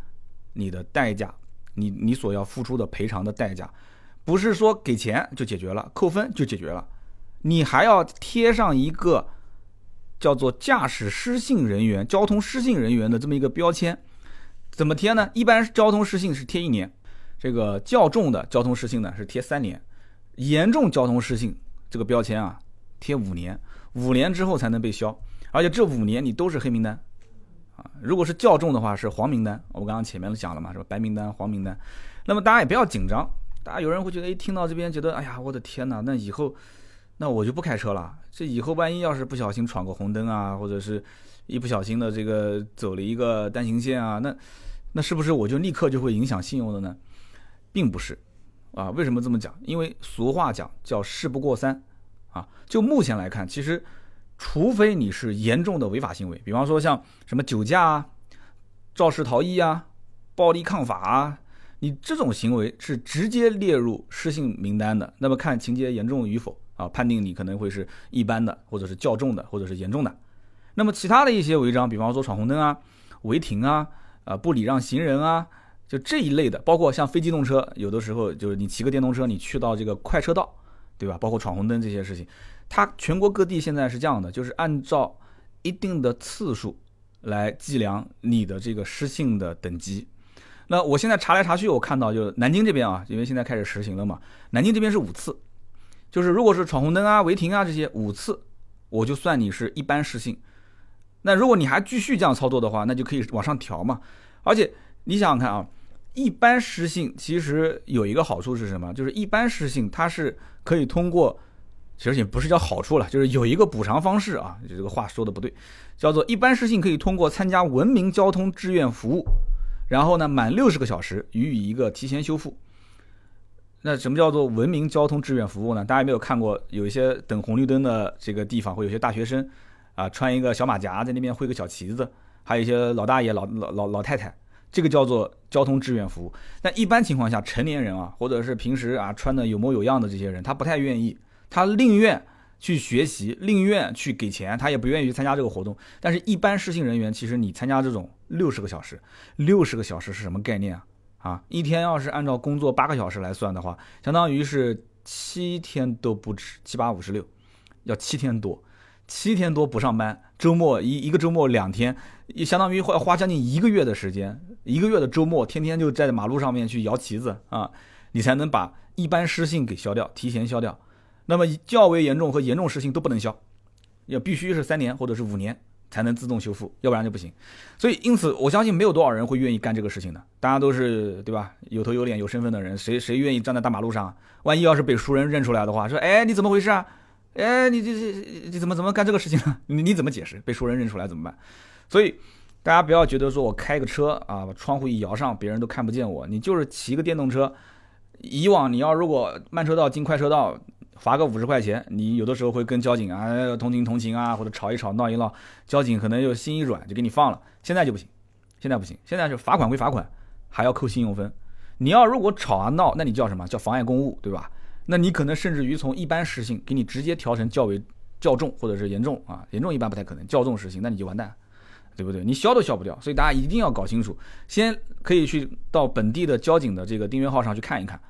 你的代价，你你所要付出的赔偿的代价。不是说给钱就解决了，扣分就解决了，你还要贴上一个叫做驾驶失信人员、交通失信人员的这么一个标签。怎么贴呢？一般交通失信是贴一年，这个较重的交通失信呢是贴三年，严重交通失信这个标签啊贴五年，五年之后才能被销，而且这五年你都是黑名单啊。如果是较重的话是黄名单，我刚刚前面都讲了嘛，是吧？白名单、黄名单。那么大家也不要紧张。大家有人会觉得，哎，听到这边觉得，哎呀，我的天哪，那以后，那我就不开车了。这以后万一要是不小心闯个红灯啊，或者是一不小心的这个走了一个单行线啊，那那是不是我就立刻就会影响信用的呢？并不是，啊，为什么这么讲？因为俗话讲叫事不过三，啊，就目前来看，其实除非你是严重的违法行为，比方说像什么酒驾啊、肇事逃逸啊、暴力抗法啊。你这种行为是直接列入失信名单的，那么看情节严重与否啊，判定你可能会是一般的，或者是较重的，或者是严重的。那么其他的一些违章，比方说闯红灯啊、违停啊、啊不礼让行人啊，就这一类的，包括像非机动车，有的时候就是你骑个电动车，你去到这个快车道，对吧？包括闯红灯这些事情，它全国各地现在是这样的，就是按照一定的次数来计量你的这个失信的等级。那我现在查来查去，我看到就南京这边啊，因为现在开始实行了嘛，南京这边是五次，就是如果是闯红灯啊、违停啊这些五次，我就算你是一般失信。那如果你还继续这样操作的话，那就可以往上调嘛。而且你想想看啊，一般失信其实有一个好处是什么？就是一般失信它是可以通过，其实也不是叫好处了，就是有一个补偿方式啊。这个话说的不对，叫做一般失信可以通过参加文明交通志愿服务。然后呢，满六十个小时予以一个提前修复。那什么叫做文明交通志愿服务呢？大家有没有看过有一些等红绿灯的这个地方，会有些大学生啊，穿一个小马甲在那边挥个小旗子，还有一些老大爷、老老老老太太，这个叫做交通志愿服务。但一般情况下，成年人啊，或者是平时啊穿的有模有样的这些人，他不太愿意，他宁愿去学习，宁愿去给钱，他也不愿意去参加这个活动。但是，一般失信人员，其实你参加这种六十个小时，六十个小时是什么概念啊？啊，一天要是按照工作八个小时来算的话，相当于是七天都不止，七八五十六，要七天多，七天多不上班，周末一一个周末两天，也相当于花花将近一个月的时间，一个月的周末天天就在马路上面去摇旗子啊，你才能把一般失信给消掉，提前消掉。那么较为严重和严重失信都不能消，要必须是三年或者是五年。才能自动修复，要不然就不行。所以，因此我相信没有多少人会愿意干这个事情的。大家都是对吧？有头有脸、有身份的人，谁谁愿意站在大马路上？万一要是被熟人认出来的话，说：“哎，你怎么回事啊？哎，你这这你怎么怎么干这个事情呢？你你怎么解释？被熟人认出来怎么办？”所以，大家不要觉得说我开个车啊，把窗户一摇上，别人都看不见我。你就是骑个电动车，以往你要如果慢车道进快车道。罚个五十块钱，你有的时候会跟交警啊同情同情啊，或者吵一吵闹一闹，交警可能又心一软就给你放了。现在就不行，现在不行，现在是罚款归罚款，还要扣信用分。你要如果吵啊闹，那你叫什么叫妨碍公务，对吧？那你可能甚至于从一般失信给你直接调成较为较重或者是严重啊，严重一般不太可能，较重失信那你就完蛋，对不对？你消都消不掉，所以大家一定要搞清楚，先可以去到本地的交警的这个订阅号上去看一看。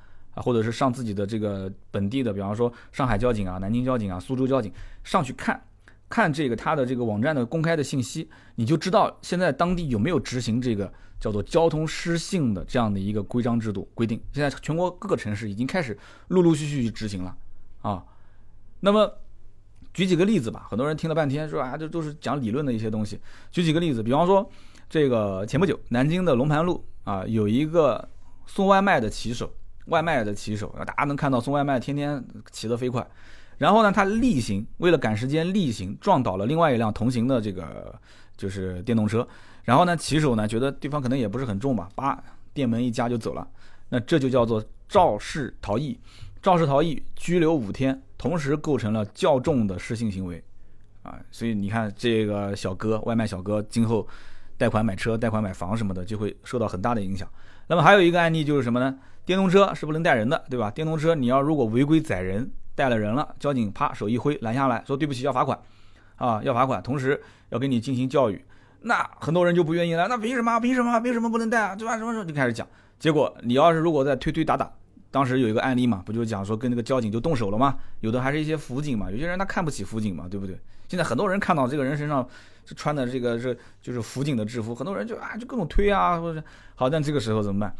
或者是上自己的这个本地的，比方说上海交警啊、南京交警啊、苏州交警上去看，看这个他的这个网站的公开的信息，你就知道现在当地有没有执行这个叫做交通失信的这样的一个规章制度规定。现在全国各个城市已经开始陆陆续续去执行了啊。那么举几个例子吧，很多人听了半天说啊，这都是讲理论的一些东西。举几个例子，比方说这个前不久南京的龙盘路啊，有一个送外卖的骑手。外卖的骑手，大家能看到送外卖天天骑得飞快，然后呢，他逆行，为了赶时间逆行，撞倒了另外一辆同行的这个就是电动车，然后呢，骑手呢觉得对方可能也不是很重吧，叭，电门一夹就走了，那这就叫做肇事逃逸，肇事逃逸拘留五天，同时构成了较重的失信行为，啊，所以你看这个小哥，外卖小哥今后贷款买车、贷款买房什么的就会受到很大的影响。那么还有一个案例就是什么呢？电动车是不能带人的，对吧？电动车你要如果违规载人带了人了，交警啪手一挥拦下来说对不起要罚款，啊要罚款，同时要给你进行教育，那很多人就不愿意了，那凭什么？凭什么？凭什么不能带啊？对吧？什么时候就开始讲？结果你要是如果再推推打打，当时有一个案例嘛，不就讲说跟那个交警就动手了吗？有的还是一些辅警嘛，有些人他看不起辅警嘛，对不对？现在很多人看到这个人身上是穿的这个是就是辅警的制服，很多人就啊就各种推啊，或者好，但这个时候怎么办？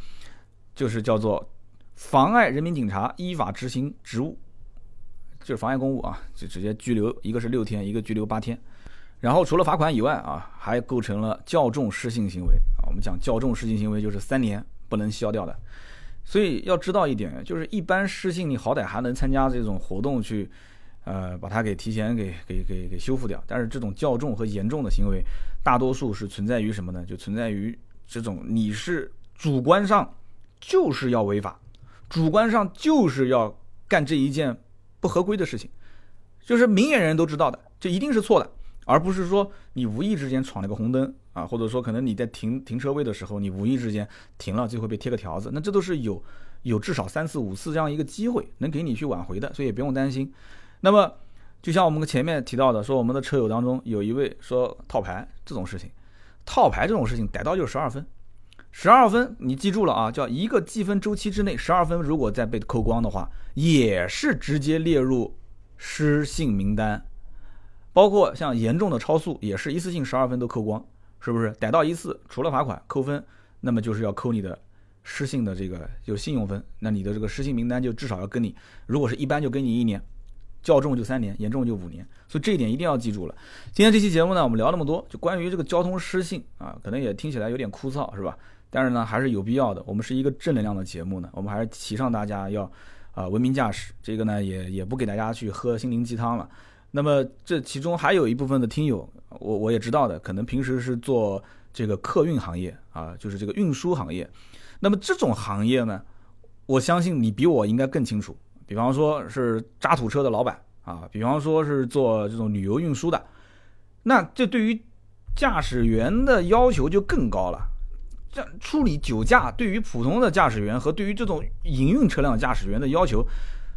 就是叫做妨碍人民警察依法执行职务，就是妨碍公务啊，就直接拘留，一个是六天，一个拘留八天。然后除了罚款以外啊，还构成了较重失信行为啊。我们讲较重失信行为就是三年不能消掉的。所以要知道一点，就是一般失信你好歹还能参加这种活动去，呃，把它给提前给给给给修复掉。但是这种较重和严重的行为，大多数是存在于什么呢？就存在于这种你是主观上。就是要违法，主观上就是要干这一件不合规的事情，就是明眼人都知道的，这一定是错的，而不是说你无意之间闯了个红灯啊，或者说可能你在停停车位的时候，你无意之间停了，就会被贴个条子，那这都是有有至少三次五次这样一个机会能给你去挽回的，所以也不用担心。那么就像我们前面提到的，说我们的车友当中有一位说套牌这种事情，套牌这种事情逮到就是十二分。十二分，你记住了啊！叫一个计分周期之内，十二分如果再被扣光的话，也是直接列入失信名单。包括像严重的超速，也是一次性十二分都扣光，是不是？逮到一次，除了罚款扣分，那么就是要扣你的失信的这个有信用分。那你的这个失信名单就至少要跟你，如果是一般就跟你一年，较重就三年，严重就五年。所以这一点一定要记住了。今天这期节目呢，我们聊那么多，就关于这个交通失信啊，可能也听起来有点枯燥，是吧？但是呢，还是有必要的。我们是一个正能量的节目呢，我们还是提倡大家要，啊，文明驾驶。这个呢，也也不给大家去喝心灵鸡汤了。那么这其中还有一部分的听友，我我也知道的，可能平时是做这个客运行业啊，就是这个运输行业。那么这种行业呢，我相信你比我应该更清楚。比方说是渣土车的老板啊，比方说是做这种旅游运输的，那这对于驾驶员的要求就更高了。这处理酒驾，对于普通的驾驶员和对于这种营运车辆驾驶员的要求，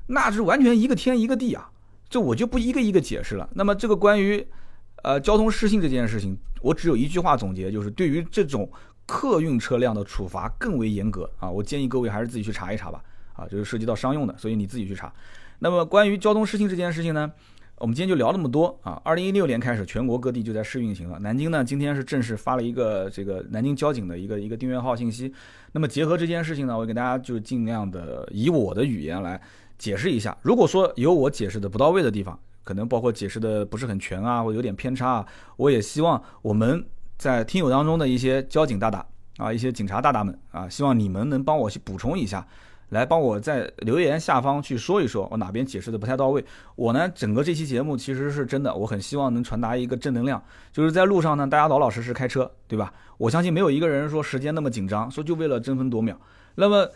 那是完全一个天一个地啊！这我就不一个一个解释了。那么这个关于呃交通失信这件事情，我只有一句话总结，就是对于这种客运车辆的处罚更为严格啊！我建议各位还是自己去查一查吧。啊，就是涉及到商用的，所以你自己去查。那么关于交通失信这件事情呢？我们今天就聊那么多啊！二零一六年开始，全国各地就在试运行了。南京呢，今天是正式发了一个这个南京交警的一个一个订阅号信息。那么结合这件事情呢，我给大家就尽量的以我的语言来解释一下。如果说有我解释的不到位的地方，可能包括解释的不是很全啊，或者有点偏差啊，我也希望我们在听友当中的一些交警大大啊，一些警察大大们啊，希望你们能帮我去补充一下。来帮我在留言下方去说一说，我哪边解释的不太到位。我呢，整个这期节目其实是真的，我很希望能传达一个正能量，就是在路上呢，大家老老实实开车，对吧？我相信没有一个人说时间那么紧张，说就为了争分夺秒。那么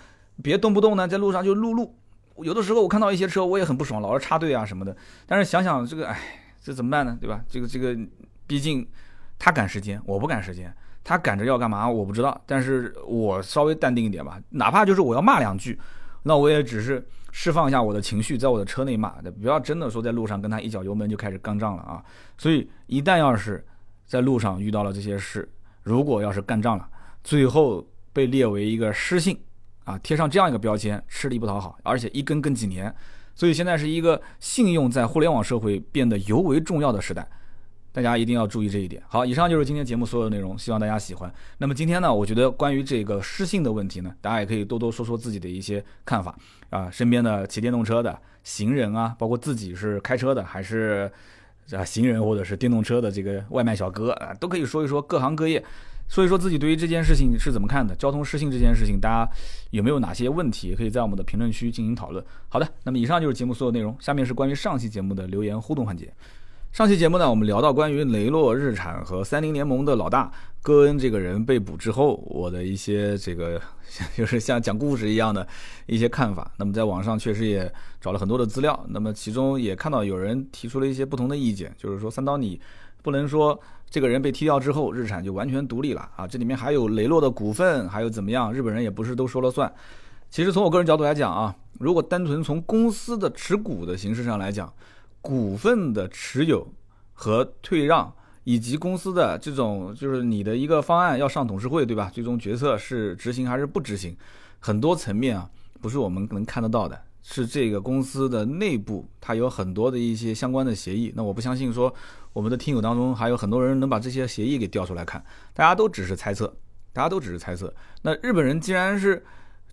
别动不动呢在路上就路路，有的时候我看到一些车，我也很不爽，老是插队啊什么的。但是想想这个，哎，这怎么办呢？对吧？这个这个，毕竟他赶时间，我不赶时间。他赶着要干嘛？我不知道，但是我稍微淡定一点吧，哪怕就是我要骂两句，那我也只是释放一下我的情绪，在我的车内骂，不要真的说在路上跟他一脚油门就开始干仗了啊！所以一旦要是在路上遇到了这些事，如果要是干仗了，最后被列为一个失信啊，贴上这样一个标签，吃力不讨好，而且一跟跟几年，所以现在是一个信用在互联网社会变得尤为重要的时代。大家一定要注意这一点。好，以上就是今天节目所有的内容，希望大家喜欢。那么今天呢，我觉得关于这个失信的问题呢，大家也可以多多说说自己的一些看法啊。身边的骑电动车的行人啊，包括自己是开车的还是啊行人或者是电动车的这个外卖小哥啊，都可以说一说各行各业，说一说自己对于这件事情是怎么看的。交通失信这件事情，大家有没有哪些问题，可以在我们的评论区进行讨论。好的，那么以上就是节目所有内容，下面是关于上期节目的留言互动环节。上期节目呢，我们聊到关于雷诺、日产和三菱联盟的老大戈恩这个人被捕之后，我的一些这个就是像讲故事一样的一些看法。那么在网上确实也找了很多的资料，那么其中也看到有人提出了一些不同的意见，就是说三刀你不能说这个人被踢掉之后，日产就完全独立了啊，这里面还有雷诺的股份，还有怎么样，日本人也不是都说了算。其实从我个人角度来讲啊，如果单纯从公司的持股的形式上来讲，股份的持有和退让，以及公司的这种，就是你的一个方案要上董事会，对吧？最终决策是执行还是不执行，很多层面啊，不是我们能看得到的，是这个公司的内部，它有很多的一些相关的协议。那我不相信说，我们的听友当中还有很多人能把这些协议给调出来看，大家都只是猜测，大家都只是猜测。那日本人既然是。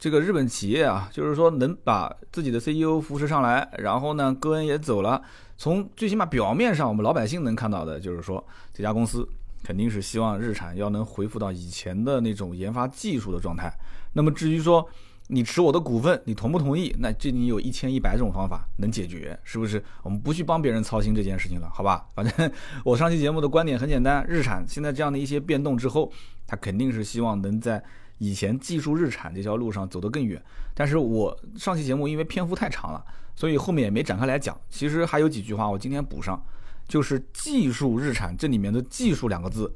这个日本企业啊，就是说能把自己的 CEO 扶持上来，然后呢，戈恩也走了。从最起码表面上，我们老百姓能看到的，就是说这家公司肯定是希望日产要能恢复到以前的那种研发技术的状态。那么至于说你持我的股份，你同不同意？那这里有一千一百种方法能解决，是不是？我们不去帮别人操心这件事情了，好吧？反正我上期节目的观点很简单，日产现在这样的一些变动之后，它肯定是希望能在。以前技术日产这条路上走得更远，但是我上期节目因为篇幅太长了，所以后面也没展开来讲。其实还有几句话我今天补上，就是技术日产这里面的技术两个字，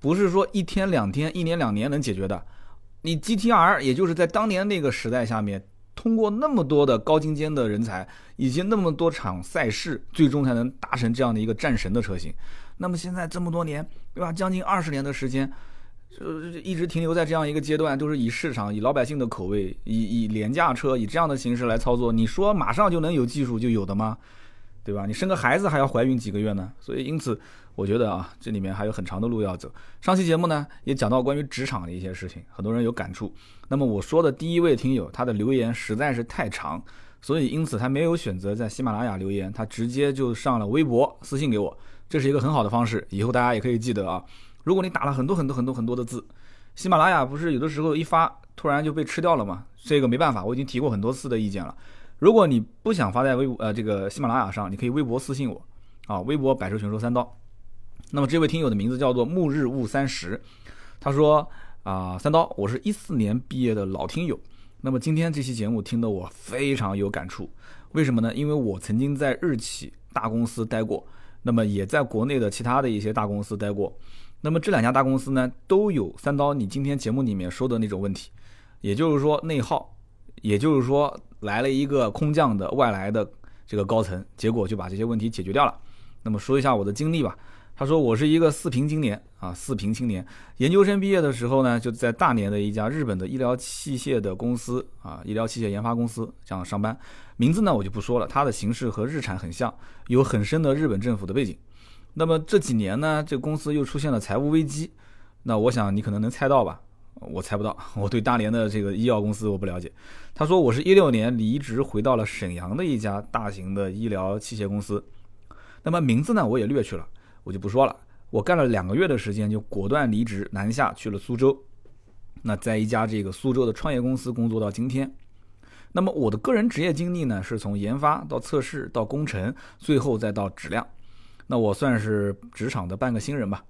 不是说一天两天、一年两年能解决的。你 GTR 也就是在当年那个时代下面，通过那么多的高精尖的人才，以及那么多场赛事，最终才能达成这样的一个战神的车型。那么现在这么多年，对吧？将近二十年的时间。就一直停留在这样一个阶段，都是以市场、以老百姓的口味、以以廉价车、以这样的形式来操作。你说马上就能有技术就有的吗？对吧？你生个孩子还要怀孕几个月呢？所以因此，我觉得啊，这里面还有很长的路要走。上期节目呢也讲到关于职场的一些事情，很多人有感触。那么我说的第一位听友，他的留言实在是太长，所以因此他没有选择在喜马拉雅留言，他直接就上了微博私信给我，这是一个很好的方式。以后大家也可以记得啊。如果你打了很多很多很多很多的字，喜马拉雅不是有的时候一发突然就被吃掉了吗？这个没办法，我已经提过很多次的意见了。如果你不想发在微呃这个喜马拉雅上，你可以微博私信我啊，微博百兽全说三刀。那么这位听友的名字叫做暮日雾三十，他说啊三刀，我是一四年毕业的老听友，那么今天这期节目听得我非常有感触，为什么呢？因为我曾经在日企大公司待过，那么也在国内的其他的一些大公司待过。那么这两家大公司呢，都有三刀你今天节目里面说的那种问题，也就是说内耗，也就是说来了一个空降的外来的这个高层，结果就把这些问题解决掉了。那么说一下我的经历吧。他说我是一个四平青年啊，四平青年，研究生毕业的时候呢，就在大连的一家日本的医疗器械的公司啊，医疗器械研发公司这样上班。名字呢我就不说了，它的形式和日产很像，有很深的日本政府的背景。那么这几年呢，这公司又出现了财务危机。那我想你可能能猜到吧？我猜不到，我对大连的这个医药公司我不了解。他说我是一六年离职回到了沈阳的一家大型的医疗器械公司。那么名字呢我也略去了。我就不说了，我干了两个月的时间，就果断离职南下去了苏州。那在一家这个苏州的创业公司工作到今天。那么我的个人职业经历呢，是从研发到测试到工程，最后再到质量。那我算是职场的半个新人吧。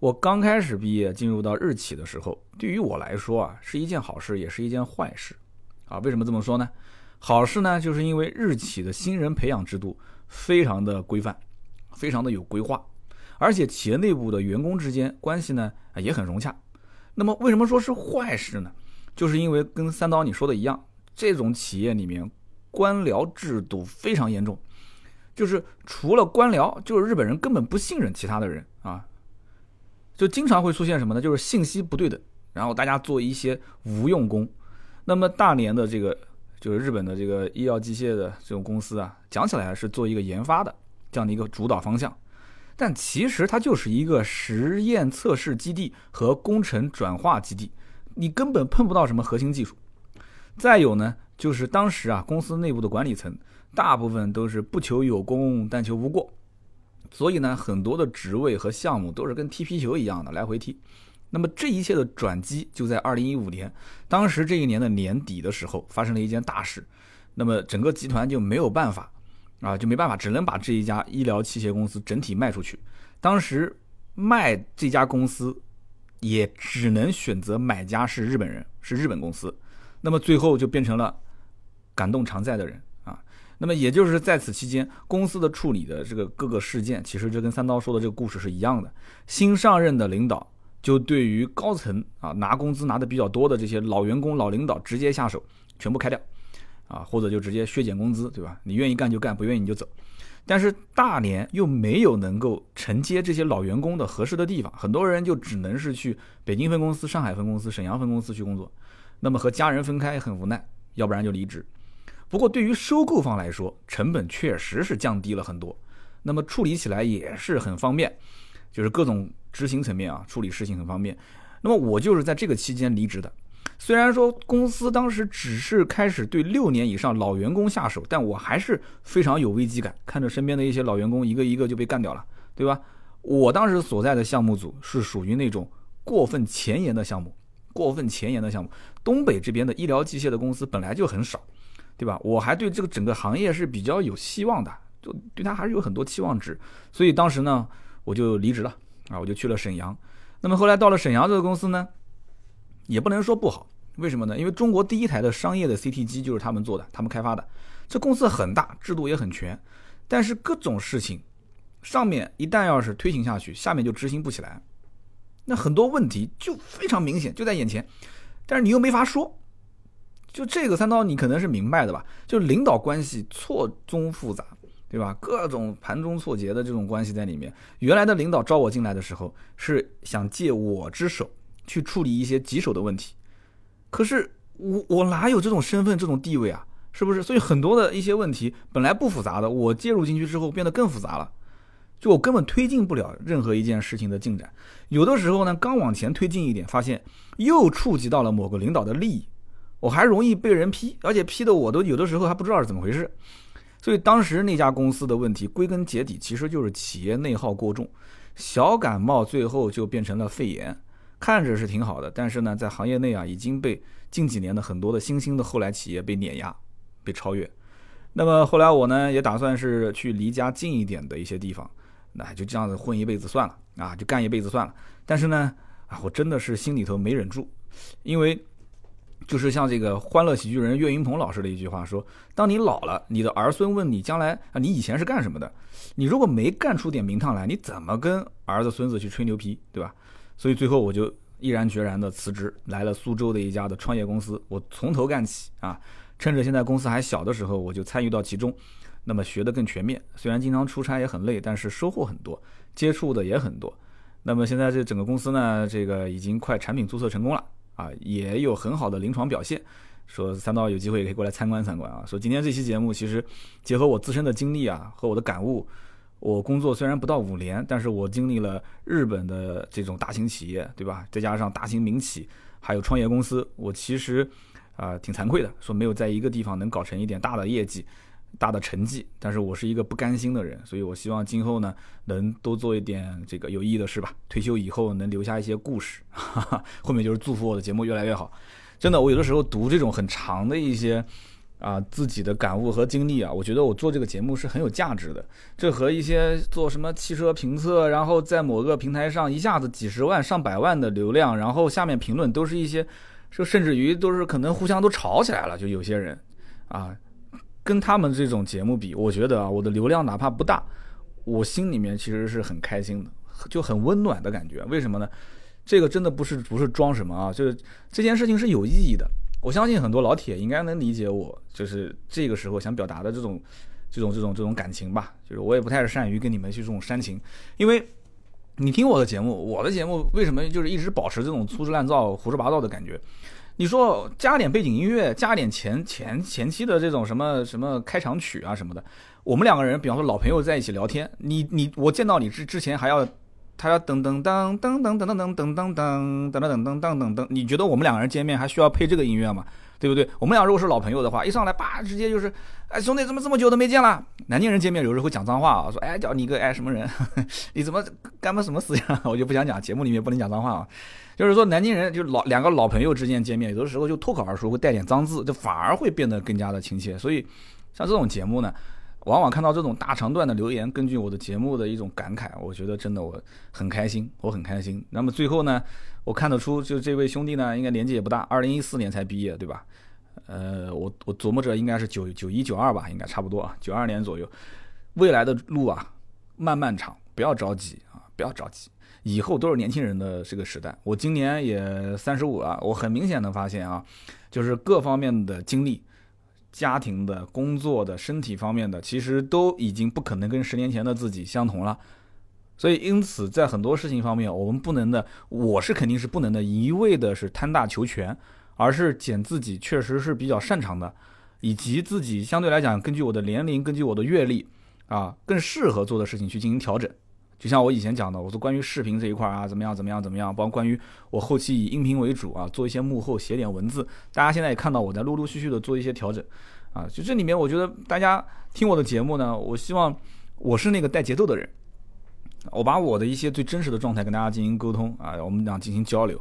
我刚开始毕业进入到日企的时候，对于我来说啊，是一件好事，也是一件坏事。啊，为什么这么说呢？好事呢，就是因为日企的新人培养制度非常的规范，非常的有规划。而且企业内部的员工之间关系呢也很融洽。那么为什么说是坏事呢？就是因为跟三刀你说的一样，这种企业里面官僚制度非常严重，就是除了官僚，就是日本人根本不信任其他的人啊，就经常会出现什么呢？就是信息不对等，然后大家做一些无用功。那么大连的这个就是日本的这个医药机械的这种公司啊，讲起来是做一个研发的这样的一个主导方向。但其实它就是一个实验测试基地和工程转化基地，你根本碰不到什么核心技术。再有呢，就是当时啊，公司内部的管理层大部分都是不求有功，但求无过，所以呢，很多的职位和项目都是跟踢皮球一样的来回踢。那么这一切的转机就在二零一五年，当时这一年的年底的时候发生了一件大事，那么整个集团就没有办法。啊，就没办法，只能把这一家医疗器械公司整体卖出去。当时卖这家公司，也只能选择买家是日本人，是日本公司。那么最后就变成了感动常在的人。那么也就是在此期间，公司的处理的这个各个事件，其实这跟三刀说的这个故事是一样的。新上任的领导就对于高层啊拿工资拿的比较多的这些老员工、老领导直接下手，全部开掉。啊，或者就直接削减工资，对吧？你愿意干就干，不愿意你就走。但是大连又没有能够承接这些老员工的合适的地方，很多人就只能是去北京分公司、上海分公司、沈阳分公司去工作。那么和家人分开很无奈，要不然就离职。不过对于收购方来说，成本确实是降低了很多，那么处理起来也是很方便，就是各种执行层面啊，处理事情很方便。那么我就是在这个期间离职的。虽然说公司当时只是开始对六年以上老员工下手，但我还是非常有危机感，看着身边的一些老员工一个一个就被干掉了，对吧？我当时所在的项目组是属于那种过分前沿的项目，过分前沿的项目。东北这边的医疗器械的公司本来就很少，对吧？我还对这个整个行业是比较有希望的，就对他还是有很多期望值，所以当时呢，我就离职了啊，我就去了沈阳。那么后来到了沈阳这个公司呢？也不能说不好，为什么呢？因为中国第一台的商业的 CT 机就是他们做的，他们开发的。这公司很大，制度也很全，但是各种事情，上面一旦要是推行下去，下面就执行不起来。那很多问题就非常明显，就在眼前，但是你又没法说。就这个三刀，你可能是明白的吧？就领导关系错综复杂，对吧？各种盘中错节的这种关系在里面。原来的领导招我进来的时候，是想借我之手。去处理一些棘手的问题，可是我我哪有这种身份这种地位啊？是不是？所以很多的一些问题本来不复杂的，我介入进去之后变得更复杂了，就我根本推进不了任何一件事情的进展。有的时候呢，刚往前推进一点，发现又触及到了某个领导的利益，我还容易被人批，而且批的我都有的时候还不知道是怎么回事。所以当时那家公司的问题，归根结底其实就是企业内耗过重，小感冒最后就变成了肺炎。看着是挺好的，但是呢，在行业内啊，已经被近几年的很多的新兴的后来企业被碾压、被超越。那么后来我呢，也打算是去离家近一点的一些地方，那就这样子混一辈子算了啊，就干一辈子算了。但是呢，啊，我真的是心里头没忍住，因为就是像这个《欢乐喜剧人》岳云鹏老师的一句话说：“当你老了，你的儿孙问你将来啊，你以前是干什么的？你如果没干出点名堂来，你怎么跟儿子孙子去吹牛皮，对吧？”所以最后我就毅然决然的辞职，来了苏州的一家的创业公司，我从头干起啊，趁着现在公司还小的时候，我就参与到其中，那么学的更全面。虽然经常出差也很累，但是收获很多，接触的也很多。那么现在这整个公司呢，这个已经快产品注册成功了啊，也有很好的临床表现。说三刀有机会也可以过来参观参观啊。说今天这期节目其实结合我自身的经历啊和我的感悟，我工作虽然不到五年，但是我经历了日本的这种大型企业，对吧？再加上大型民企，还有创业公司，我其实啊挺惭愧的，说没有在一个地方能搞成一点大的业绩。大的成绩，但是我是一个不甘心的人，所以我希望今后呢能多做一点这个有意义的事吧。退休以后能留下一些故事，哈哈，后面就是祝福我的节目越来越好。真的，我有的时候读这种很长的一些啊自己的感悟和经历啊，我觉得我做这个节目是很有价值的。这和一些做什么汽车评测，然后在某个平台上一下子几十万、上百万的流量，然后下面评论都是一些，就甚至于都是可能互相都吵起来了，就有些人啊。跟他们这种节目比，我觉得啊，我的流量哪怕不大，我心里面其实是很开心的，就很温暖的感觉。为什么呢？这个真的不是不是装什么啊，就是这件事情是有意义的。我相信很多老铁应该能理解我，就是这个时候想表达的这种这种这种这种感情吧。就是我也不太善于跟你们去这种煽情，因为你听我的节目，我的节目为什么就是一直保持这种粗制滥造、胡说八道的感觉？你说加点背景音乐，加点前前前期的这种什么什么开场曲啊什么的，我们两个人，比方说老朋友在一起聊天，你你我见到你之之前还要，他要噔噔噔噔噔噔噔噔噔噔噔噔噔噔噔噔噔，你觉得我们两个人见面还需要配这个音乐吗？对不对？我们俩如果是老朋友的话，一上来叭直接就是，哎兄弟怎么这么久都没见了？南京人见面有时候会讲脏话啊，说哎叫你个哎什么人？你怎么干嘛什么思想？我就不想讲，节目里面不能讲脏话啊。就是说南京人就老两个老朋友之间见面，有的时候就脱口而出会带点脏字，就反而会变得更加的亲切。所以像这种节目呢，往往看到这种大长段的留言，根据我的节目的一种感慨，我觉得真的我很开心，我很开心。那么最后呢？我看得出，就这位兄弟呢，应该年纪也不大，二零一四年才毕业，对吧？呃，我我琢磨着应该是九九一九二吧，应该差不多啊，九二年左右。未来的路啊，漫漫长，不要着急啊，不要着急，以后都是年轻人的这个时代。我今年也三十五了，我很明显的发现啊，就是各方面的经历、家庭的、工作的、身体方面的，其实都已经不可能跟十年前的自己相同了。所以，因此，在很多事情方面，我们不能的，我是肯定是不能的，一味的是贪大求全，而是捡自己确实是比较擅长的，以及自己相对来讲，根据我的年龄，根据我的阅历，啊，更适合做的事情去进行调整。就像我以前讲的，我说关于视频这一块啊，怎么样，怎么样，怎么样，包括关于我后期以音频为主啊，做一些幕后写点文字，大家现在也看到我在陆陆续续的做一些调整，啊，就这里面，我觉得大家听我的节目呢，我希望我是那个带节奏的人。我把我的一些最真实的状态跟大家进行沟通啊，我们俩进行交流，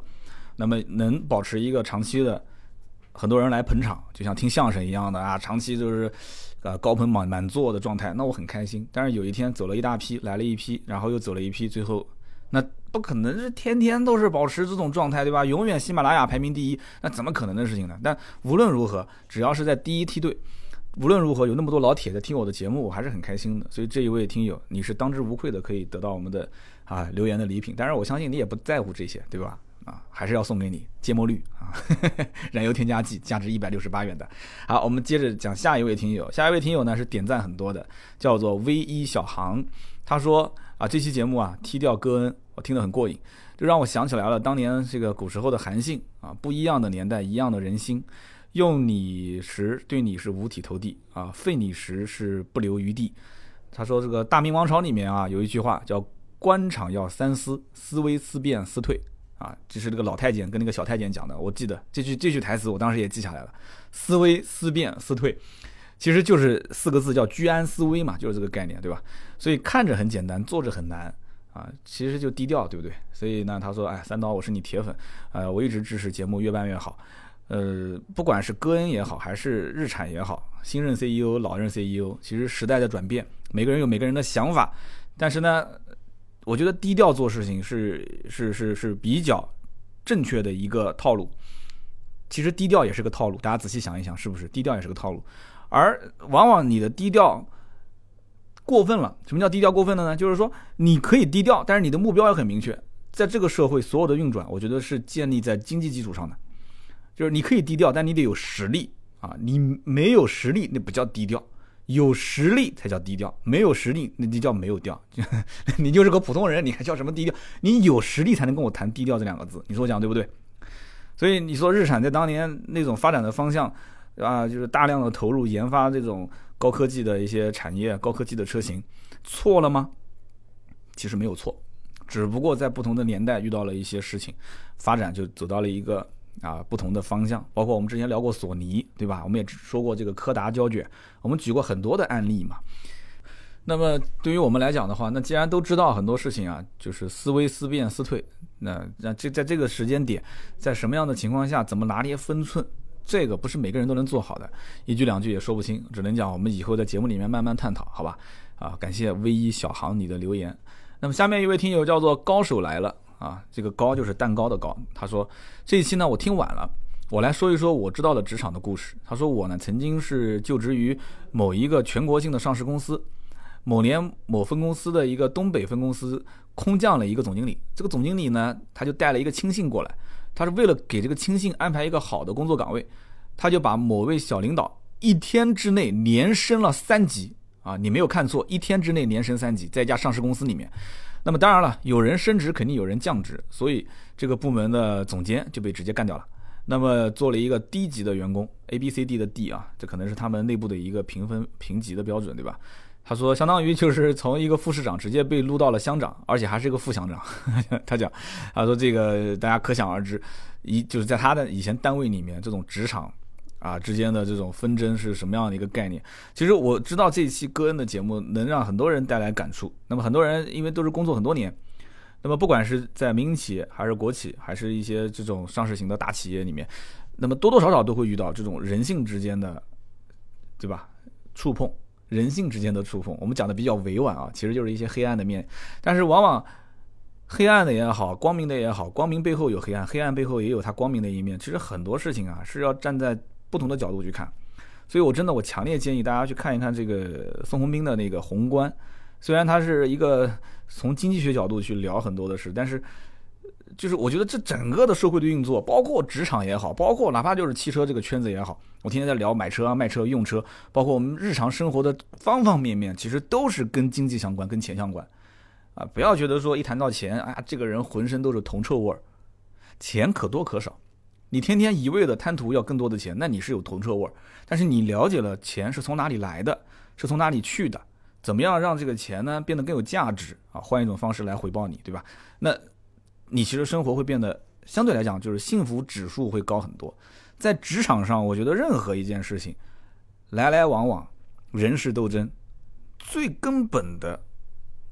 那么能保持一个长期的，很多人来捧场，就像听相声一样的啊，长期就是呃高朋满满座的状态，那我很开心。但是有一天走了一大批，来了一批，然后又走了一批，最后那不可能是天天都是保持这种状态，对吧？永远喜马拉雅排名第一，那怎么可能的事情呢？但无论如何，只要是在第一梯队。无论如何，有那么多老铁在听我的节目，我还是很开心的。所以这一位听友，你是当之无愧的可以得到我们的啊留言的礼品。当然，我相信你也不在乎这些，对吧？啊，还是要送给你芥末绿啊，燃油添加剂，价值一百六十八元的。好，我们接着讲下一位听友。下一位听友呢是点赞很多的，叫做 V 一小航。他说啊，这期节目啊踢掉戈恩，我听得很过瘾，就让我想起来了当年这个古时候的韩信啊，不一样的年代，一样的人心。用你时对你是五体投地啊，废你时是不留余地。他说这个大明王朝里面啊，有一句话叫“官场要三思，思危思变思退”啊，这是这个老太监跟那个小太监讲的。我记得这句这句台词，我当时也记下来了，“思危思变思退”，其实就是四个字叫“居安思危”嘛，就是这个概念，对吧？所以看着很简单，做着很难啊，其实就低调，对不对？所以呢，他说：“哎，三刀，我是你铁粉，呃，我一直支持节目越办越好。”呃，不管是戈恩也好，还是日产也好，新任 CEO、老任 CEO，其实时代的转变，每个人有每个人的想法。但是呢，我觉得低调做事情是是是是比较正确的一个套路。其实低调也是个套路，大家仔细想一想，是不是低调也是个套路？而往往你的低调过分了。什么叫低调过分了呢？就是说你可以低调，但是你的目标要很明确。在这个社会，所有的运转，我觉得是建立在经济基础上的。就是你可以低调，但你得有实力啊！你没有实力，那不叫低调；有实力才叫低调。没有实力，那就叫没有调。你就是个普通人，你还叫什么低调？你有实力才能跟我谈低调这两个字。你说我讲对不对？所以你说日产在当年那种发展的方向啊，就是大量的投入研发这种高科技的一些产业、高科技的车型，错了吗？其实没有错，只不过在不同的年代遇到了一些事情，发展就走到了一个。啊，不同的方向，包括我们之前聊过索尼，对吧？我们也说过这个柯达胶卷，我们举过很多的案例嘛。那么对于我们来讲的话，那既然都知道很多事情啊，就是思维思变思退，那那这在这个时间点，在什么样的情况下，怎么拿捏分寸，这个不是每个人都能做好的，一句两句也说不清，只能讲我们以后在节目里面慢慢探讨，好吧？啊，感谢 V 一小航你的留言。那么下面一位听友叫做高手来了。啊，这个高就是蛋糕的高。他说这一期呢我听晚了，我来说一说我知道的职场的故事。他说我呢曾经是就职于某一个全国性的上市公司，某年某分公司的一个东北分公司空降了一个总经理，这个总经理呢他就带了一个亲信过来，他是为了给这个亲信安排一个好的工作岗位，他就把某位小领导一天之内连升了三级啊，你没有看错，一天之内连升三级，在一家上市公司里面。那么当然了，有人升职，肯定有人降职，所以这个部门的总监就被直接干掉了。那么做了一个低级的员工，A、B、C、D 的 D 啊，这可能是他们内部的一个评分评级的标准，对吧？他说，相当于就是从一个副市长直接被撸到了乡长，而且还是一个副乡长。他讲，他说这个大家可想而知，一就是在他的以前单位里面，这种职场。啊，之间的这种纷争是什么样的一个概念？其实我知道这一期戈恩的节目能让很多人带来感触。那么很多人因为都是工作很多年，那么不管是在民营企业，还是国企，还是一些这种上市型的大企业里面，那么多多少少都会遇到这种人性之间的，对吧？触碰人性之间的触碰，我们讲的比较委婉啊，其实就是一些黑暗的面。但是往往黑暗的也好，光明的也好，光明背后有黑暗，黑暗背后也有它光明的一面。其实很多事情啊，是要站在不同的角度去看，所以我真的我强烈建议大家去看一看这个宋鸿兵的那个宏观。虽然他是一个从经济学角度去聊很多的事，但是就是我觉得这整个的社会的运作，包括职场也好，包括哪怕就是汽车这个圈子也好，我天天在聊买车啊、卖车、用车，包括我们日常生活的方方面面，其实都是跟经济相关、跟钱相关。啊，不要觉得说一谈到钱，啊，这个人浑身都是铜臭味儿，钱可多可少。你天天一味的贪图要更多的钱，那你是有铜臭味儿。但是你了解了钱是从哪里来的，是从哪里去的，怎么样让这个钱呢变得更有价值啊？换一种方式来回报你，对吧？那，你其实生活会变得相对来讲就是幸福指数会高很多。在职场上，我觉得任何一件事情，来来往往，人事斗争，最根本的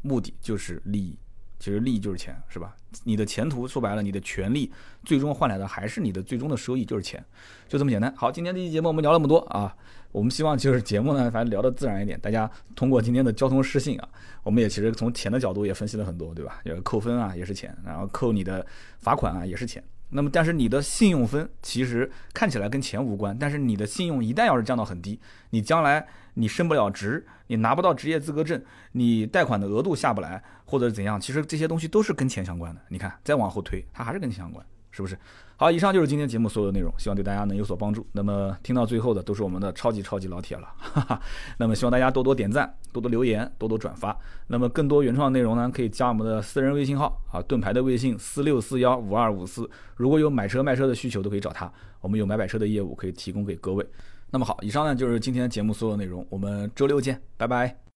目的就是利益。其实利益就是钱，是吧？你的前途说白了，你的权利最终换来的还是你的最终的收益，就是钱，就这么简单。好，今天这期节目我们聊那么多啊，我们希望就是节目呢，反正聊的自然一点。大家通过今天的交通失信啊，我们也其实从钱的角度也分析了很多，对吧？就是扣分啊也是钱，然后扣你的罚款啊也是钱。那么但是你的信用分其实看起来跟钱无关，但是你的信用一旦要是降到很低，你将来。你升不了职，你拿不到职业资格证，你贷款的额度下不来，或者怎样？其实这些东西都是跟钱相关的。你看，再往后推，它还是跟钱相关，是不是？好，以上就是今天节目所有的内容，希望对大家能有所帮助。那么听到最后的都是我们的超级超级老铁了，哈哈。那么希望大家多多点赞，多多留言，多多转发。那么更多原创内容呢，可以加我们的私人微信号啊，盾牌的微信四六四幺五二五四。如果有买车卖车的需求，都可以找他，我们有买买车的业务可以提供给各位。那么好，以上呢就是今天节目所有内容，我们周六见，拜拜。